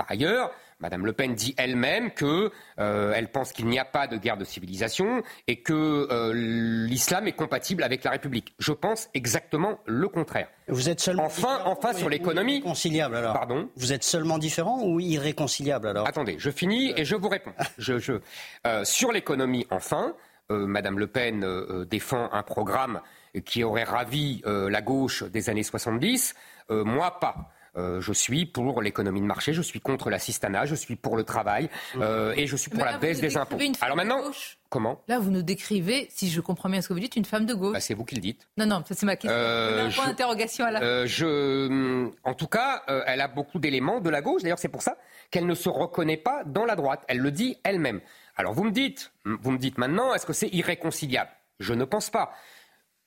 Par ailleurs, Madame Le Pen dit elle-même qu'elle euh, pense qu'il n'y a pas de guerre de civilisation et que euh, l'islam est compatible avec la République. Je pense exactement le contraire. Vous êtes seulement enfin, enfin sur l'économie. Irréconciliable alors. Pardon. Vous êtes seulement différent ou irréconciliable alors Attendez, je finis et je vous réponds. je, euh, sur l'économie, enfin, Madame Le Pen défend un programme qui aurait ravi la gauche des années 70. moi, pas. Euh, je suis pour l'économie de marché, je suis contre l'assistanat, je suis pour le travail euh, et je suis pour la baisse des impôts. Alors maintenant, comment Là, vous nous décrivez, si je comprends bien ce que vous dites, une femme de gauche. Bah, c'est vous qui le dites. Non, non, c'est ma question. Euh, un point d'interrogation à la euh, je, En tout cas, elle a beaucoup d'éléments de la gauche. D'ailleurs, c'est pour ça qu'elle ne se reconnaît pas dans la droite. Elle le dit elle-même. Alors vous me dites, vous me dites maintenant, est-ce que c'est irréconciliable? Je ne pense pas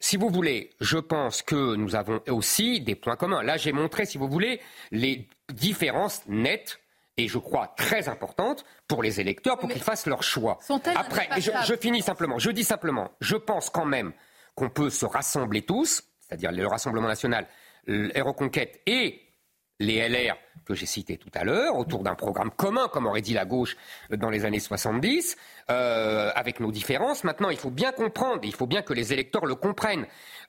si vous voulez, je pense que nous avons aussi des points communs. Là, j'ai montré, si vous voulez, les différences nettes et je crois très importantes pour les électeurs pour qu'ils fassent leur choix. Après, je, finis simplement. Je dis simplement, je pense quand même qu'on peut se rassembler tous, c'est-à-dire le Rassemblement national, Reconquête et les LR que j'ai cités tout à l'heure, autour d'un programme commun, comme aurait dit la gauche dans les années 70, euh, avec nos différences. Maintenant, il faut bien comprendre, il faut bien que les électeurs le comprennent.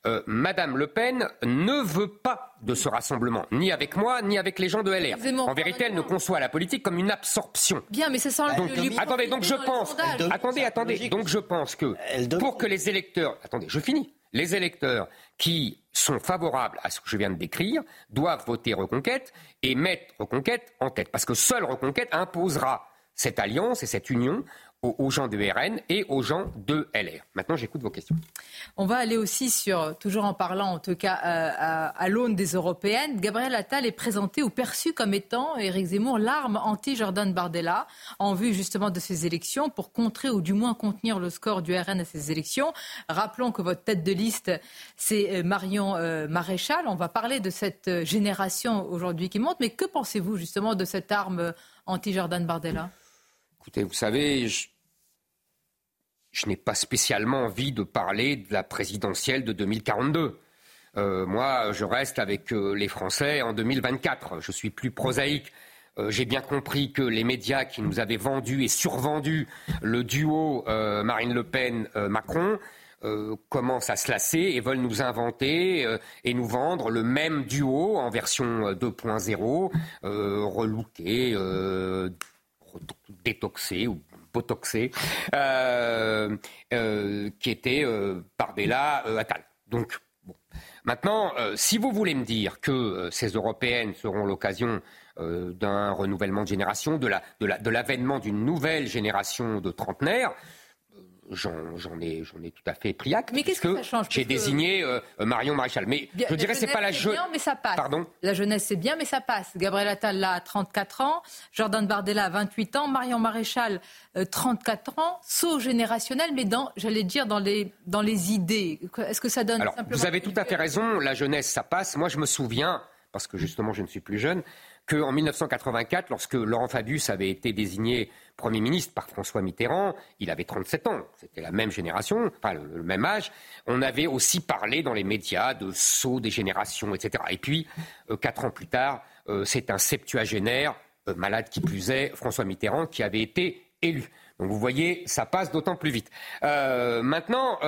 Euh, Madame Le Pen ne veut pas de ce rassemblement, ni avec moi, ni avec les gens de LR. En vérité, elle ne conçoit la politique comme une absorption. Bien, mais c'est ça. Donc, attendez, donc je pense, attendez, attendez, donc je pense que pour que les électeurs, attendez, je finis, les électeurs qui sont favorables à ce que je viens de décrire doivent voter Reconquête et mettre Reconquête en tête. Parce que seule Reconquête imposera cette alliance et cette union aux, gens de RN et aux gens de LR. Maintenant, j'écoute vos questions. On va aller aussi sur, toujours en parlant en tout cas euh, à, l'aune des européennes, Gabriel Attal est présenté ou perçu comme étant, Éric Zemmour, l'arme anti-Jordan Bardella en vue justement de ces élections pour contrer ou du moins contenir le score du RN à ces élections. Rappelons que votre tête de liste, c'est euh, Marion euh, Maréchal. On va parler de cette génération aujourd'hui qui monte, mais que pensez-vous justement de cette arme anti-Jordan Bardella? Écoutez, vous savez, je n'ai pas spécialement envie de parler de la présidentielle de 2042. Euh, moi, je reste avec euh, les Français en 2024. Je suis plus prosaïque. Euh, j'ai bien compris que les médias qui nous avaient vendu et survendu le duo Marine Le Pen-Macron commencent à se lasser et veulent nous inventer et nous vendre le même duo en version 2.0, relooké, détoxé ou botoxé, euh, euh, qui était euh, Bardella Attal. Donc, bon. Maintenant, si vous voulez me dire que ces européennes seront l'occasion d'un renouvellement de génération, de l'avènement la, de d'une nouvelle génération de trentenaires, j'en ai, ai, tout à fait pris acte. Mais qu'est-ce que ça change J'ai désigné euh, Marion Maréchal. Mais je dirais c'est pas la jeunesse. mais ça passe. Pardon? La jeunesse c'est bien, mais ça passe. Gabriel Attal là, 34 ans, Jordan Bardella 28 ans, Marion Maréchal 34 euh, ans, saut générationnel, mais dans, j'allais dire dans les dans les idées. Est-ce que ça donne Alors, Vous avez tout à fait raison. La jeunesse ça passe. Moi je me souviens parce que justement je ne suis plus jeune qu'en 1984, lorsque Laurent Fabius avait été désigné Premier ministre par François Mitterrand, il avait 37 ans, c'était la même génération, enfin le, même âge, on avait aussi parlé dans les médias de saut des générations, etc. Et puis, euh, quatre ans plus tard, euh, c'est un septuagénaire, euh, malade qui plus est, François Mitterrand, qui avait été élu. Donc vous voyez, ça passe d'autant plus vite. maintenant,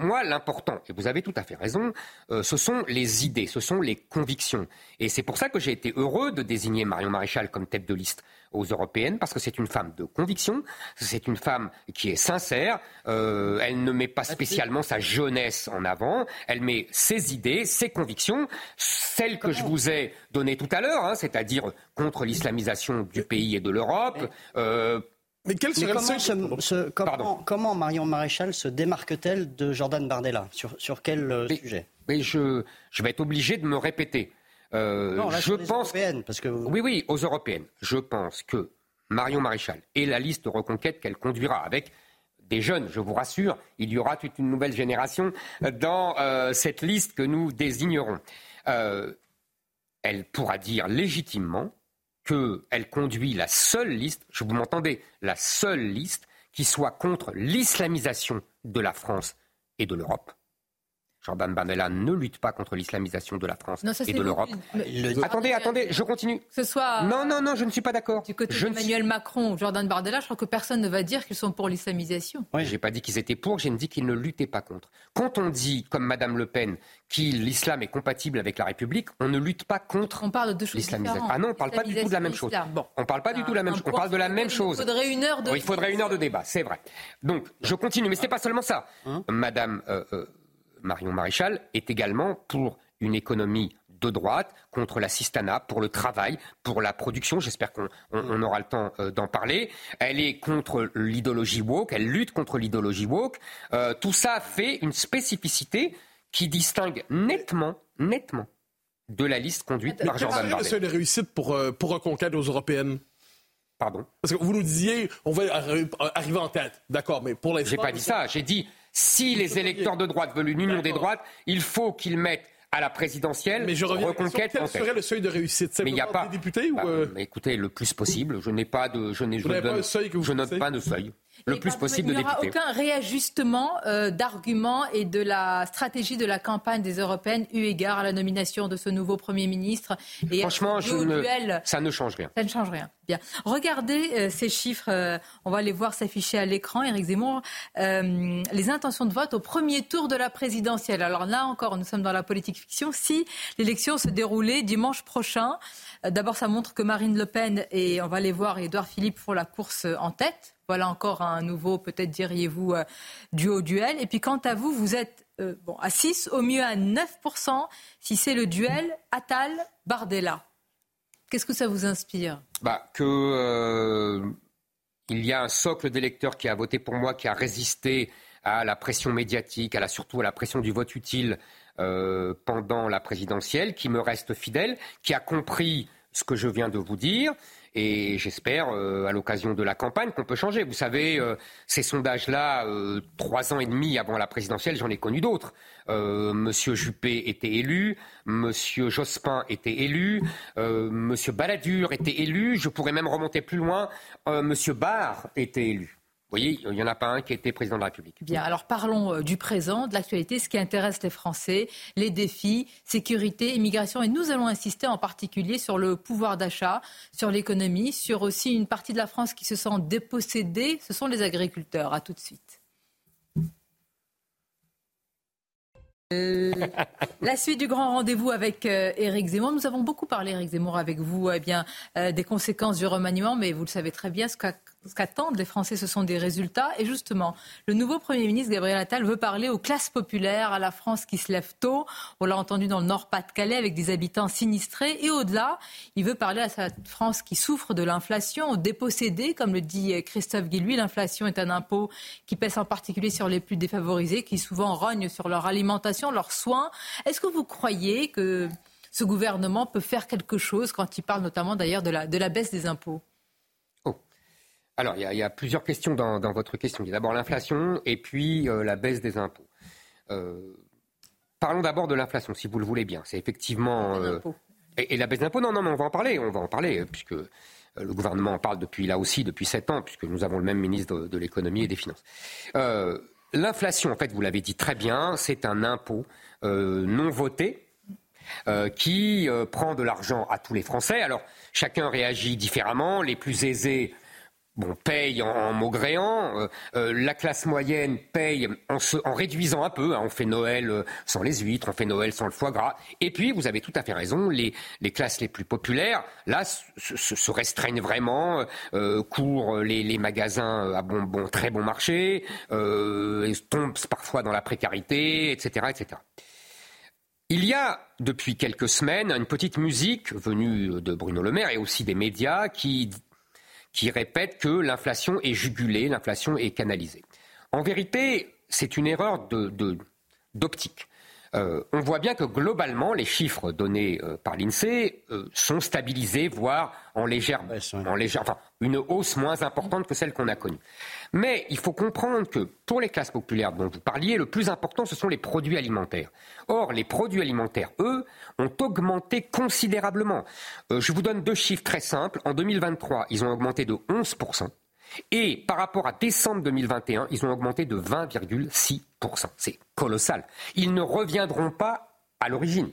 moi, l'important, et vous avez tout à fait raison, euh, ce sont les idées, ce sont les convictions. Et c'est pour ça que j'ai été heureux de désigner Marion Maréchal comme tête de liste aux européennes, parce que c'est une femme de conviction, c'est une femme qui est sincère, euh, elle ne met pas spécialement sa jeunesse en avant, elle met ses idées, ses convictions, celles que je vous ai données tout à l'heure, hein, c'est-à-dire contre l'islamisation du pays et de l'Europe, euh, mais quel serait comment, comment, Marion Maréchal se démarque-t-elle de Jordan Bardella Sur, sur quel euh, sujet? mais je, je, vais être obligé de me répéter. Euh, non, je pense. Parce que Oui, oui, aux européennes. Je pense que Marion Maréchal et la liste reconquête qu'elle conduira avec des jeunes, je vous rassure, il y aura toute une nouvelle génération dans euh, cette liste que nous désignerons. elle pourra dire légitimement qu'elle conduit la seule liste, je vous m'entendez, la seule liste qui soit contre l'islamisation de la France et de l'Europe. Jordan Bardella ne lutte pas contre l'islamisation de la France et de l'Europe. Attendez, attendez, je continue. ce soit non, non, non, je ne suis pas d'accord. Du côté d'Emmanuel Macron, Jordan Bardella, je crois que personne ne va dire qu'ils sont pour l'islamisation. Oui, j'ai pas dit qu'ils étaient pour, j'ai dit qu'ils ne luttaient pas contre. Quand on dit, comme Madame Le Pen, que l'islam est compatible avec la République, on ne lutte pas contre on parle de choses l'islamisation. Ah non, on ne parle pas du tout de la même chose. Bon. On parle pas du tout de la même chose. On parle de la même chose. Il faudrait une heure de. il faudrait une heure de débat, c'est vrai. Donc, je continue, mais ce n'est pas seulement ça. Hein Madame. Euh, euh, Marion Maréchal, est également pour une économie de droite, contre l'assistanat, pour le travail, pour la production. J'espère qu'on aura le temps euh, d'en parler. Elle est contre l'idéologie woke, elle lutte contre l'idéologie woke. Euh, tout ça fait une spécificité qui distingue nettement, nettement de la liste conduite par Jordan Bardella. Serait le réussite pour, euh, pour reconquête aux européennes? Pardon? Parce que vous nous disiez, on va arriver en tête. D'accord, mais pour l'instant... J'ai pas dit ça. J'ai dit, si les électeurs de droite veulent une union des droites, il faut qu'ils mettent à la présidentielle, mais je reviens reconquête. Quel serait le seuil de réussite? Mais il n'y a pas. Des députés ou bah, euh? Écoutez, le plus possible. Je n'ai pas de, je n'ai, je, donne, je note pas de seuil. Le plus possible de députés. Il n'y aura aucun réajustement euh, d'arguments et de la stratégie de la campagne des européennes eu égard à la nomination de ce nouveau Premier ministre. Et Franchement, je ne, ça ne change rien. Ça ne change rien. Bien. Regardez euh, ces chiffres, euh, on va les voir s'afficher à l'écran, Éric Zemmour. les intentions de vote au premier tour de la présidentielle. Alors là encore, nous sommes dans la politique fiction. Si l'élection se déroulait dimanche prochain, d'abord ça montre que Marine Le Pen et on va les voir, Édouard Philippe font la course en tête voilà encore un nouveau, peut-être diriez-vous, euh, duo duel. Et puis quant à vous, vous êtes euh, bon, à 6, au mieux à 9%, si c'est le duel Attal-Bardella. Qu'est-ce que ça vous inspire? Bah, Que euh, il y a un socle d'électeurs qui a voté pour moi, qui a résisté à la pression médiatique, à la, surtout à la pression du vote utile pendant la présidentielle, qui me reste fidèle, qui a compris ce que je viens de vous dire et j'espère, euh, à l'occasion de la campagne, qu'on peut changer. Vous savez, euh, ces sondages-là, euh, trois ans et demi avant la présidentielle, j'en ai connu d'autres. Monsieur Juppé était élu, Monsieur Jospin était élu, Monsieur Balladur était élu. Je pourrais même remonter plus loin. Monsieur Barr était élu. Vous voyez, il n'y en a pas un qui était président de la République. Bien, alors parlons euh, du présent, de l'actualité, ce qui intéresse les Français, les défis, sécurité, immigration. Et nous allons insister en particulier sur le pouvoir d'achat, sur l'économie, sur aussi une partie de la France qui se sent dépossédée. Ce sont les agriculteurs. À tout de suite. Euh, la suite du grand rendez-vous avec euh, Éric Zemmour. Nous avons beaucoup parlé, Éric Zemmour, avec vous, eh bien, des conséquences du remaniement, mais vous le savez très bien, ce qu'a ce qu'attendent les Français, ce sont des résultats. Et justement, le nouveau Premier ministre, Gabriel Attal, veut parler aux classes populaires, à la France qui se lève tôt. On l'a entendu dans le Nord-Pas-de-Calais avec des habitants sinistrés. Et au-delà, il veut parler à cette France qui souffre de l'inflation, aux dépossédés, comme le dit Christophe Guilluy. L'inflation est un impôt qui pèse en particulier sur les plus défavorisés, qui souvent rognent sur leur alimentation, leurs soins. Est-ce que vous croyez que ce gouvernement peut faire quelque chose quand il parle notamment d'ailleurs de la, de la baisse des impôts? Alors, il y, a plusieurs questions dans, votre question. Il y a d'abord l'inflation et puis euh, la baisse des impôts. Euh, parlons d'abord de l'inflation, si vous le voulez bien. C'est effectivement. Euh, et, la baisse d'impôts, non, non, mais on va en parler. On va en parler, puisque le gouvernement en parle depuis là aussi, depuis sept ans, puisque nous avons le même ministre de, de l'économie et des finances. L'inflation, en fait, vous l'avez dit très bien, c'est un impôt non voté. qui prend de l'argent à tous les Français. Alors, chacun réagit différemment. Les plus aisés bon, paye en, maugréant. Euh, euh, la classe moyenne paye en, réduisant un peu. Hein. on fait Noël euh, sans les huîtres, on fait Noël sans le foie gras. Et puis, vous avez tout à fait raison, les, classes les plus populaires, là, se, restreignent vraiment, courent les, les, magasins à bon, bon, très bon marché, tombent parfois dans la précarité, etc., etc. Il y a depuis quelques semaines une petite musique venue de Bruno Le Maire et aussi des médias qui qui répète que l'inflation est jugulée, l'inflation est canalisée. En vérité, c'est une erreur d'optique. Euh, on voit bien que globalement, les chiffres donnés euh, par l'INSEE euh, sont stabilisés, voire en légère, en légère, enfin, une hausse moins importante que celle qu'on a connue. Mais il faut comprendre que pour les classes populaires dont vous parliez, le plus important, ce sont les produits alimentaires. Or, les produits alimentaires, eux, ont augmenté considérablement. je vous donne deux chiffres très simples. En 2023, ils ont augmenté de 11 et par rapport à décembre 2021, ils ont augmenté de 20,6%. C'est colossal. Ils ne reviendront pas à l'origine.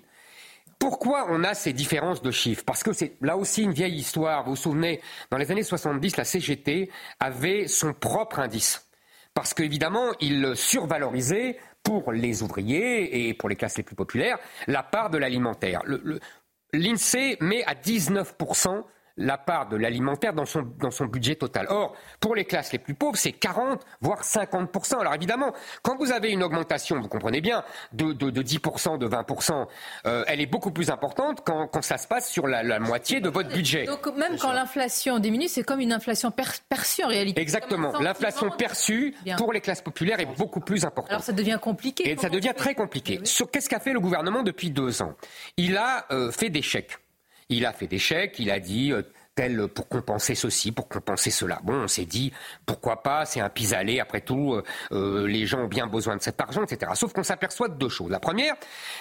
Pourquoi on a ces différences de chiffres? Parce que c'est là aussi une vieille histoire. Vous vous souvenez, dans les années 70, la CGT avait son propre indice. Parce qu'évidemment, il survalorisait pour les ouvriers et pour les classes les plus populaires la part de l'alimentaire. L'INSEE met à 19% la part de l'alimentaire dans son, dans son budget total. Or, pour les classes les plus pauvres, c'est 40, voire 50%. Alors évidemment, quand vous avez une augmentation, vous comprenez bien, de, de, de 10%, de 20%, euh, elle est beaucoup plus importante quand, quand ça se passe sur la, la moitié de votre budget. Donc même quand l'inflation diminue, c'est comme une inflation perçue en réalité. Exactement. L'inflation perçue pour les classes populaires est beaucoup plus importante. Alors ça devient compliqué. Et ça devient très compliqué. Qu'est-ce qu'a fait le gouvernement depuis deux ans? Il a euh, fait des chèques. Il a fait des chèques, il a dit euh, tel pour compenser ceci, pour compenser cela. Bon, on s'est dit pourquoi pas, c'est un pis-aller, après tout, euh, euh, les gens ont bien besoin de cet argent, etc. Sauf qu'on s'aperçoit de deux choses. La première,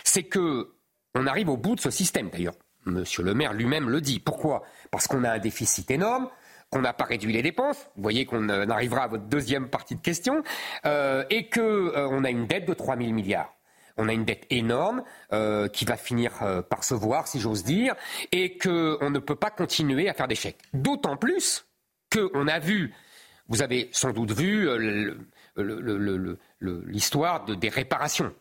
c'est que on arrive au bout de ce système. D'ailleurs, Monsieur le Maire lui-même le dit. Pourquoi? Parce qu'on a un déficit énorme. qu'on n'a pas réduit les dépenses, vous voyez qu'on euh, arrivera à votre deuxième partie de question, euh, et qu'on euh, a une dette de 3 000 milliards. On a une dette énorme euh, qui va finir par se voir, si j'ose dire, et qu'on ne peut pas continuer à faire des chèques. D'autant plus qu'on a vu, vous avez sans doute vu l'histoire des réparations.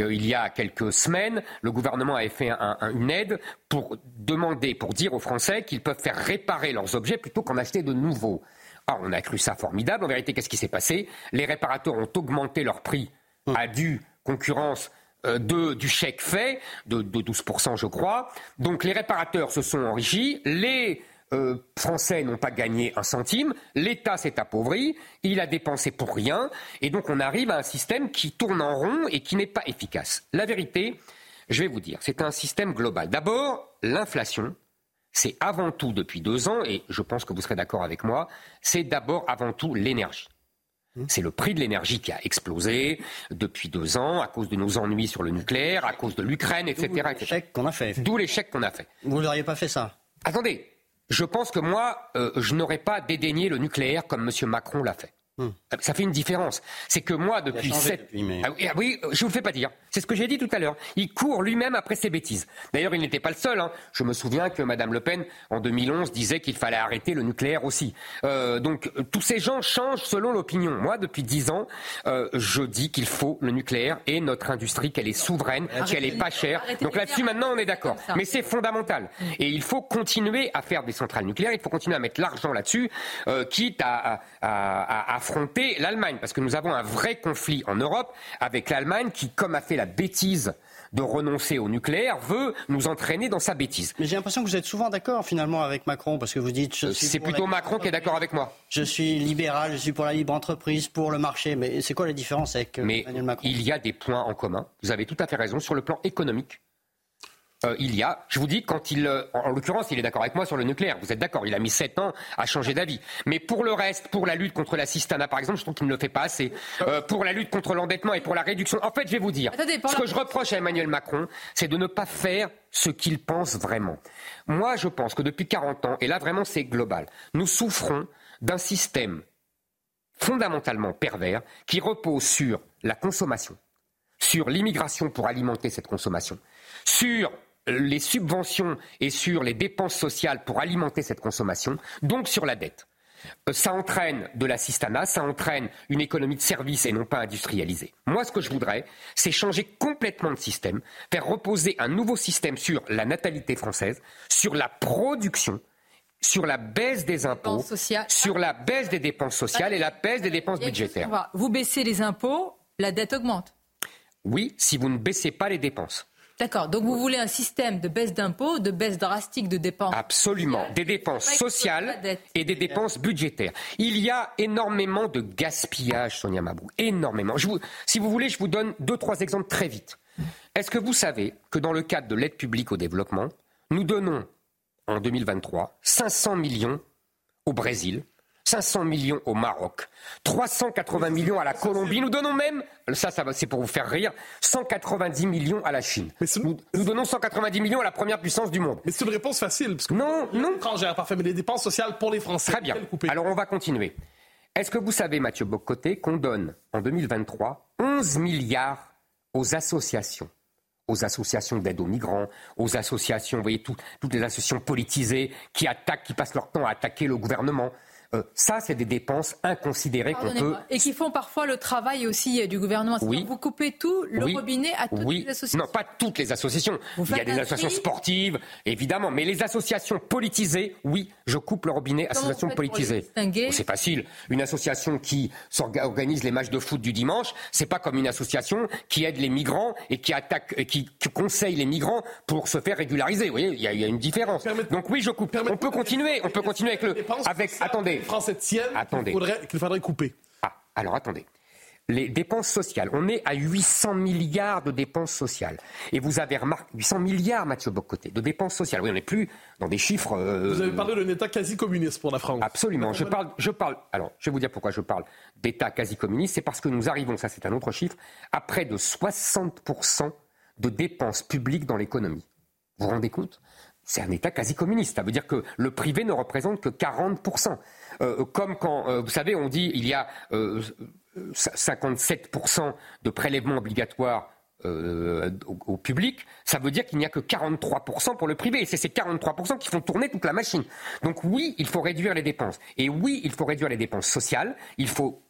Euh, il y a quelques semaines, le gouvernement avait fait une aide pour demander, pour dire aux Français qu'ils peuvent faire réparer leurs objets plutôt qu'en acheter de nouveaux. Ah, on a cru ça formidable. En vérité, qu'est-ce qui s'est passé? Les réparateurs ont augmenté leur prix à due concurrence euh, du chèque fait, de, de 12%, je crois. Donc les réparateurs se sont enrichis. Les euh, Français n'ont pas gagné un centime, l'État s'est appauvri, il a dépensé pour rien, et donc on arrive à un système qui tourne en rond et qui n'est pas efficace. La vérité, je vais vous dire, c'est un système global. D'abord, l'inflation, c'est avant tout depuis deux ans, et je pense que vous serez d'accord avec moi, c'est d'abord avant tout l'énergie. Mmh. C'est le prix de l'énergie qui a explosé depuis deux ans à cause de nos ennuis sur le nucléaire, à cause de l'Ukraine, etc. D'où l'échec qu'on a fait. D'où l'échec qu'on a fait. Vous n'auriez pas fait ça? Attendez, je pense que moi, euh, je n'aurais pas dédaigné le nucléaire comme M. Macron l'a fait. Hmm. Ça fait une différence. C'est que moi, depuis sept... Ah, ah, oui, je vous le fais pas dire. C'est ce que j'ai dit tout à l'heure. Il court lui-même après ses bêtises. D'ailleurs, il n'était pas le seul. Hein. Je me souviens que Mme Le Pen, en 2011, disait qu'il fallait arrêter le nucléaire aussi. Euh, donc, tous ces gens changent selon l'opinion. Moi, depuis dix ans, euh, je dis qu'il faut le nucléaire et notre industrie, qu'elle est souveraine, qu'elle est pas chère. Donc là-dessus, maintenant, on est d'accord. Mais c'est fondamental. Hmm. Et il faut continuer à faire des centrales nucléaires. Il faut continuer à mettre l'argent là-dessus, euh, quitte à, à, à affronter l'Allemagne, parce que nous avons un vrai conflit en Europe avec l'Allemagne qui, comme a fait la bêtise de renoncer au nucléaire, veut nous entraîner dans sa bêtise. Mais j'ai l'impression que vous êtes souvent d'accord finalement avec Macron, parce que vous dites... C'est plutôt Macron qui est d'accord avec moi. Je suis libéral, je suis pour la libre entreprise, pour le marché, mais c'est quoi la différence avec euh, Emmanuel Macron? Il y a des points en commun, vous avez tout à fait raison, sur le plan économique. Euh, il y a, je vous dis, quand il, euh, en, l'occurrence, il est d'accord avec moi sur le nucléaire. Vous êtes d'accord Il a mis sept ans à changer d'avis. Mais pour le reste, pour la lutte contre la cistana, par exemple, je trouve qu'il ne le fait pas assez. Euh, pour la lutte contre l'endettement et pour la réduction. En fait, je vais vous dire, ce que je reproche à Emmanuel Macron, c'est de ne pas faire ce qu'il pense vraiment. Moi, je pense que depuis 40 ans, et là vraiment c'est global, nous souffrons d'un système fondamentalement pervers qui repose sur la consommation, sur l'immigration pour alimenter cette consommation, sur les subventions et sur les dépenses sociales pour alimenter cette consommation, donc sur la dette. Euh, ça entraîne de l'assistanat, ça entraîne une économie de services et non pas industrialisée. Moi, ce que je voudrais, c'est changer complètement de système, faire reposer un nouveau système sur la natalité française, sur la production, sur la baisse des impôts, sur la baisse des dépenses sociales et la baisse des dépenses budgétaires. Vous baissez les impôts, la dette augmente. Oui, si vous ne baissez pas les dépenses. D'accord. Donc vous voulez un système de baisse d'impôts, de baisse drastique de dépenses Absolument. Des dépenses sociales et des dépenses budgétaires. Il y a énormément de gaspillage, Sonia Mabou. Énormément. si vous voulez, je vous donne deux, trois exemples très vite. Est-ce que vous savez que dans le cadre de l'aide publique au développement, nous donnons en 2023 500 millions au Brésil, 500 millions au Maroc, 380 millions à la Colombie. Nous donnons même, ça, ça c'est pour vous faire rire, 190 millions à la Chine. nous, donnons 190 millions à la première puissance du monde. Mais c'est une réponse facile, parce que non, non. étrangère, parfait, mais les dépenses sociales pour les Français. Très bien. Alors on va continuer. Est-ce que vous savez, Mathieu Bocoté, qu'on donne en 2023 11 milliards aux associations? Aux associations d'aide aux migrants, aux associations, vous voyez, toutes les associations politisées qui attaquent, qui passent leur temps à attaquer le gouvernement. Euh, ça, c'est des dépenses inconsidérées qu'on peut. Et qui font parfois le travail aussi euh, du gouvernement. Oui. Vous coupez tout le robinet à toutes les associations. Non, pas toutes les associations. Il y a des associations sportives, évidemment, mais les associations politisées, oui, je coupe le robinet à associations politisées. C'est facile. Une association qui organise les matchs de foot du dimanche, c'est pas comme une association qui aide les migrants et qui attaque, qui, conseille les migrants pour se faire régulariser. Vous voyez, il y, a une différence. Donc oui, je coupe. On peut continuer. On peut continuer avec le. Avec attendez. Français tiennent qu'il faudrait, couper. Ah, alors attendez les dépenses sociales. On est à 800 milliards de dépenses sociales. Et vous avez remarqué, 800 milliards, Mathieu Bocoté, de dépenses sociales. Oui, on n'est plus dans des chiffres. Euh, vous avez parlé d'un État quasi communiste pour la France. Absolument. Je parle, je parle. Alors, je vais vous dire pourquoi je parle d'État quasi communiste. C'est parce que nous arrivons, ça c'est un autre chiffre, à près de 60% de dépenses publiques dans l'économie. Vous vous rendez compte? C'est un État quasi communiste. Ça veut dire que le privé ne représente que 40%. Euh, comme quand, euh, vous savez, on dit il y a 57% de prélèvements obligatoires au, public, ça veut dire qu'il n'y a que 43% pour le privé. Et c'est ces 43% qui font tourner toute la machine. Donc oui, il faut réduire les dépenses. Et oui, il faut réduire les dépenses sociales. Il faut.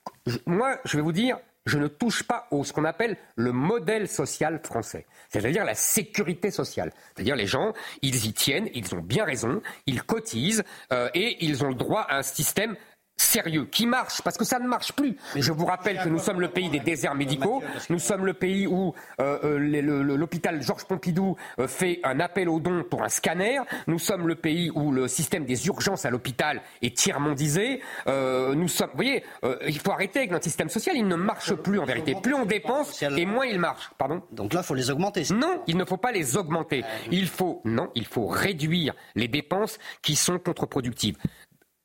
Moi, je vais vous dire, je ne touche pas au ce qu'on appelle le modèle social français, c'est-à-dire la sécurité sociale. C'est-à-dire les gens, ils y tiennent, ils ont bien raison, ils cotisent euh, et ils ont le droit à un système sérieux, qui marche, parce que ça ne marche plus. Je vous rappelle que nous sommes le pays des déserts médicaux, nous sommes le pays où euh, euh, l'hôpital Georges Pompidou euh, fait un appel aux dons pour un scanner, nous sommes le pays où le système des urgences à l'hôpital est tiers-mondisé, nous sommes, vous voyez, il faut arrêter avec notre système social, il ne marche plus en vérité. Plus on dépense et moins il marche. Pardon Donc là, il faut les augmenter. Non, il ne faut pas les augmenter. Il faut, non, il faut réduire les dépenses qui sont contre-productives.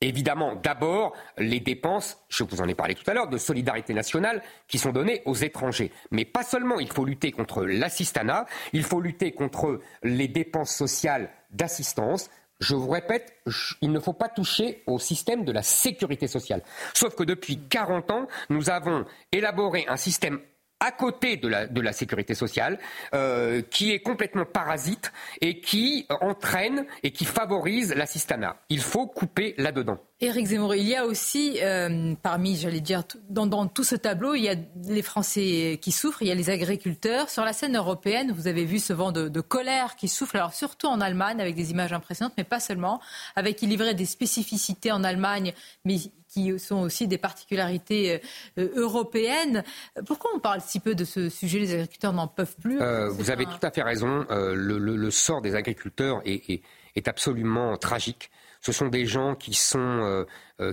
Évidemment, d'abord, les dépenses, je vous en ai parlé tout à l'heure, de solidarité nationale qui sont données aux étrangers. Mais pas seulement, il faut lutter contre l'assistanat, il faut lutter contre les dépenses sociales d'assistance. Je vous répète, il ne faut pas toucher au système de la sécurité sociale. Sauf que depuis 40 ans, nous avons élaboré un système à côté de la, sécurité sociale, euh, qui est complètement parasite et qui entraîne et qui favorise l'assistanat. Il faut couper là-dedans. Éric Zemmour, il y a aussi, euh, parmi, j'allais dire, dans, tout ce tableau, il y a les Français qui souffrent, il y a les agriculteurs. Sur la scène européenne, vous avez vu ce vent de, de colère qui souffle, alors surtout en Allemagne, avec des images impressionnantes, mais pas seulement, avec il livrait des spécificités en Allemagne, mais qui sont aussi des particularités euh, européennes. Pourquoi on parle si peu de ce sujet? Les agriculteurs n'en peuvent plus. Euh, vous avez tout à fait raison. Euh, le, sort des agriculteurs est, absolument tragique. Ce sont des gens qui sont,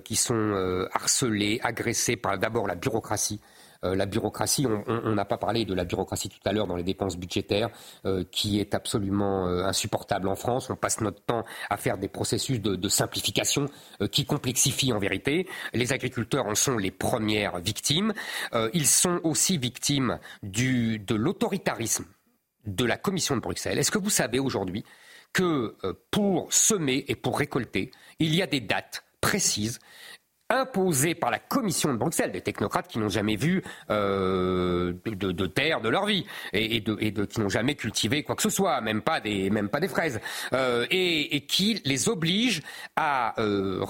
qui sont harcelés, agressés par d'abord la bureaucratie. Euh, la bureaucratie, on n'a pas parlé de la bureaucratie tout à l'heure dans les dépenses budgétaires, euh, qui est absolument euh, insupportable en France. On passe notre temps à faire des processus de, simplification qui complexifient en vérité. Les agriculteurs en sont les premières victimes. ils sont aussi victimes de l'autoritarisme de la Commission de Bruxelles. Est-ce que vous savez aujourd'hui que pour semer et pour récolter, il y a des dates précises imposés par la Commission de Bruxelles, des technocrates qui n'ont jamais vu euh, de, terre de leur vie et, qui n'ont jamais cultivé quoi que ce soit, même pas des, même pas des fraises, euh, et, qui les obligent à euh,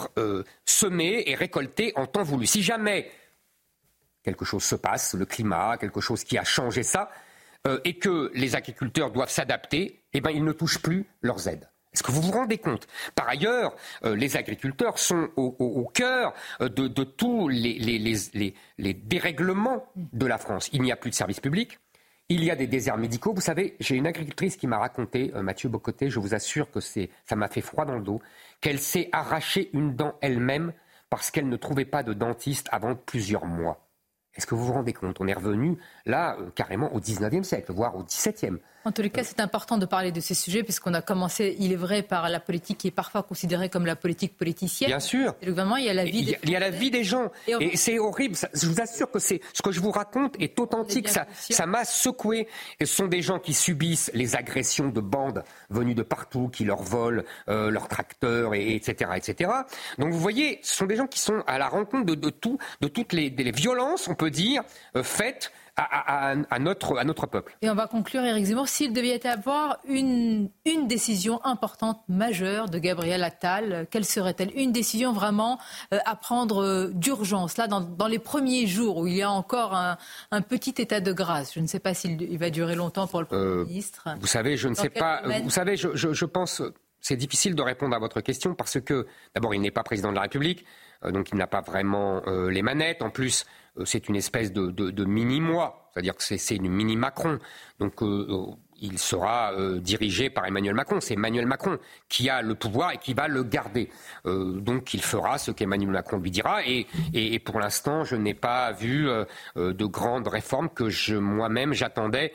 semer et récolter en temps voulu. Si jamais quelque chose se passe, le climat, quelque chose qui a changé ça, et que les agriculteurs doivent s'adapter, eh ben, ils ne touchent plus leurs aides. Est-ce que vous vous rendez compte? Par ailleurs, euh, les agriculteurs sont au, cœur euh, de, tous les, dérèglements de la France. Il n'y a plus de services publics. Il y a des déserts médicaux. Vous savez, j'ai une agricultrice qui m'a raconté, euh, Mathieu Bocoté, je vous assure que ça m'a fait froid dans le dos, qu'elle s'est arraché une dent elle-même parce qu'elle ne trouvait pas de dentiste avant plusieurs mois. Est-ce que vous vous rendez compte? On est revenu là carrément au 19e siècle, voire au 17e. En tous les cas, c'est important de parler de ces sujets puisqu'on a commencé, il est vrai, par la politique qui est parfois considérée comme la politique politicienne. Bien sûr. Et le gouvernement, il y a la vie des, il y a la vie des gens. Et, c'est horrible. je vous assure que c'est ce que je vous raconte est authentique. Ça, ça m'a secoué. Et ce sont des gens qui subissent les agressions de bandes venues de partout, qui leur volent euh, leurs tracteurs, et, etc., etc. Donc vous voyez, ce sont des gens qui sont à la rencontre de, tout, de toutes les, violences, on peut dire, euh, faites à, notre, à notre peuple. Et on va conclure, Éric Zemmour, s'il devait y avoir une, une décision importante, majeure de Gabriel Attal, quelle serait-elle? Une décision vraiment euh, à prendre euh, d'urgence, là, dans, dans, les premiers jours où il y a encore un, un petit état de grâce? Je ne sais pas s'il va durer longtemps pour le Premier euh, ministre. Vous savez, je ne sais pas. Vous savez, je, je, je pense. C'est difficile de répondre à votre question parce que, d'abord, il n'est pas président de la République, donc il n'a pas vraiment les manettes. En plus, c'est une espèce de, de mini-moi, c'est-à-dire que c'est une mini-Macron. Donc euh, euh, il sera euh, dirigé par Emmanuel Macron. C'est Emmanuel Macron qui a le pouvoir et qui va le garder. Euh, donc il fera ce qu'Emmanuel Macron lui dira. Et, et, pour l'instant, je n'ai pas vu euh, de grandes réformes que je moi-même j'attendais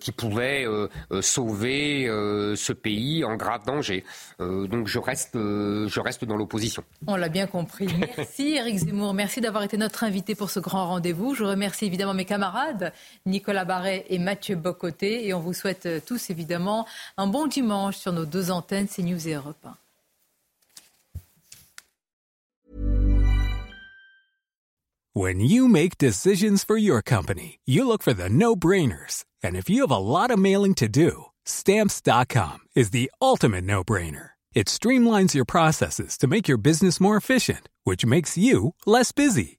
qui pouvaient sauver ce pays en grave danger. donc je reste, je reste dans l'opposition. On l'a bien compris. Merci Eric Zemmour. Merci d'avoir été notre invité pour ce grand rendez-vous. Je remercie évidemment mes camarades Nicolas Barret et Mathieu Bocoté. Et on vous souhaite euh, tous évidemment un bon dimanche sur nos deux antennes, CNews et Europe 1. When you make decisions for your company, you look for the no-brainers. And if you have a lot of mailing to do, stamps.com is the ultimate no-brainer. It streamlines your processes to make your business more efficient, which makes you less busy.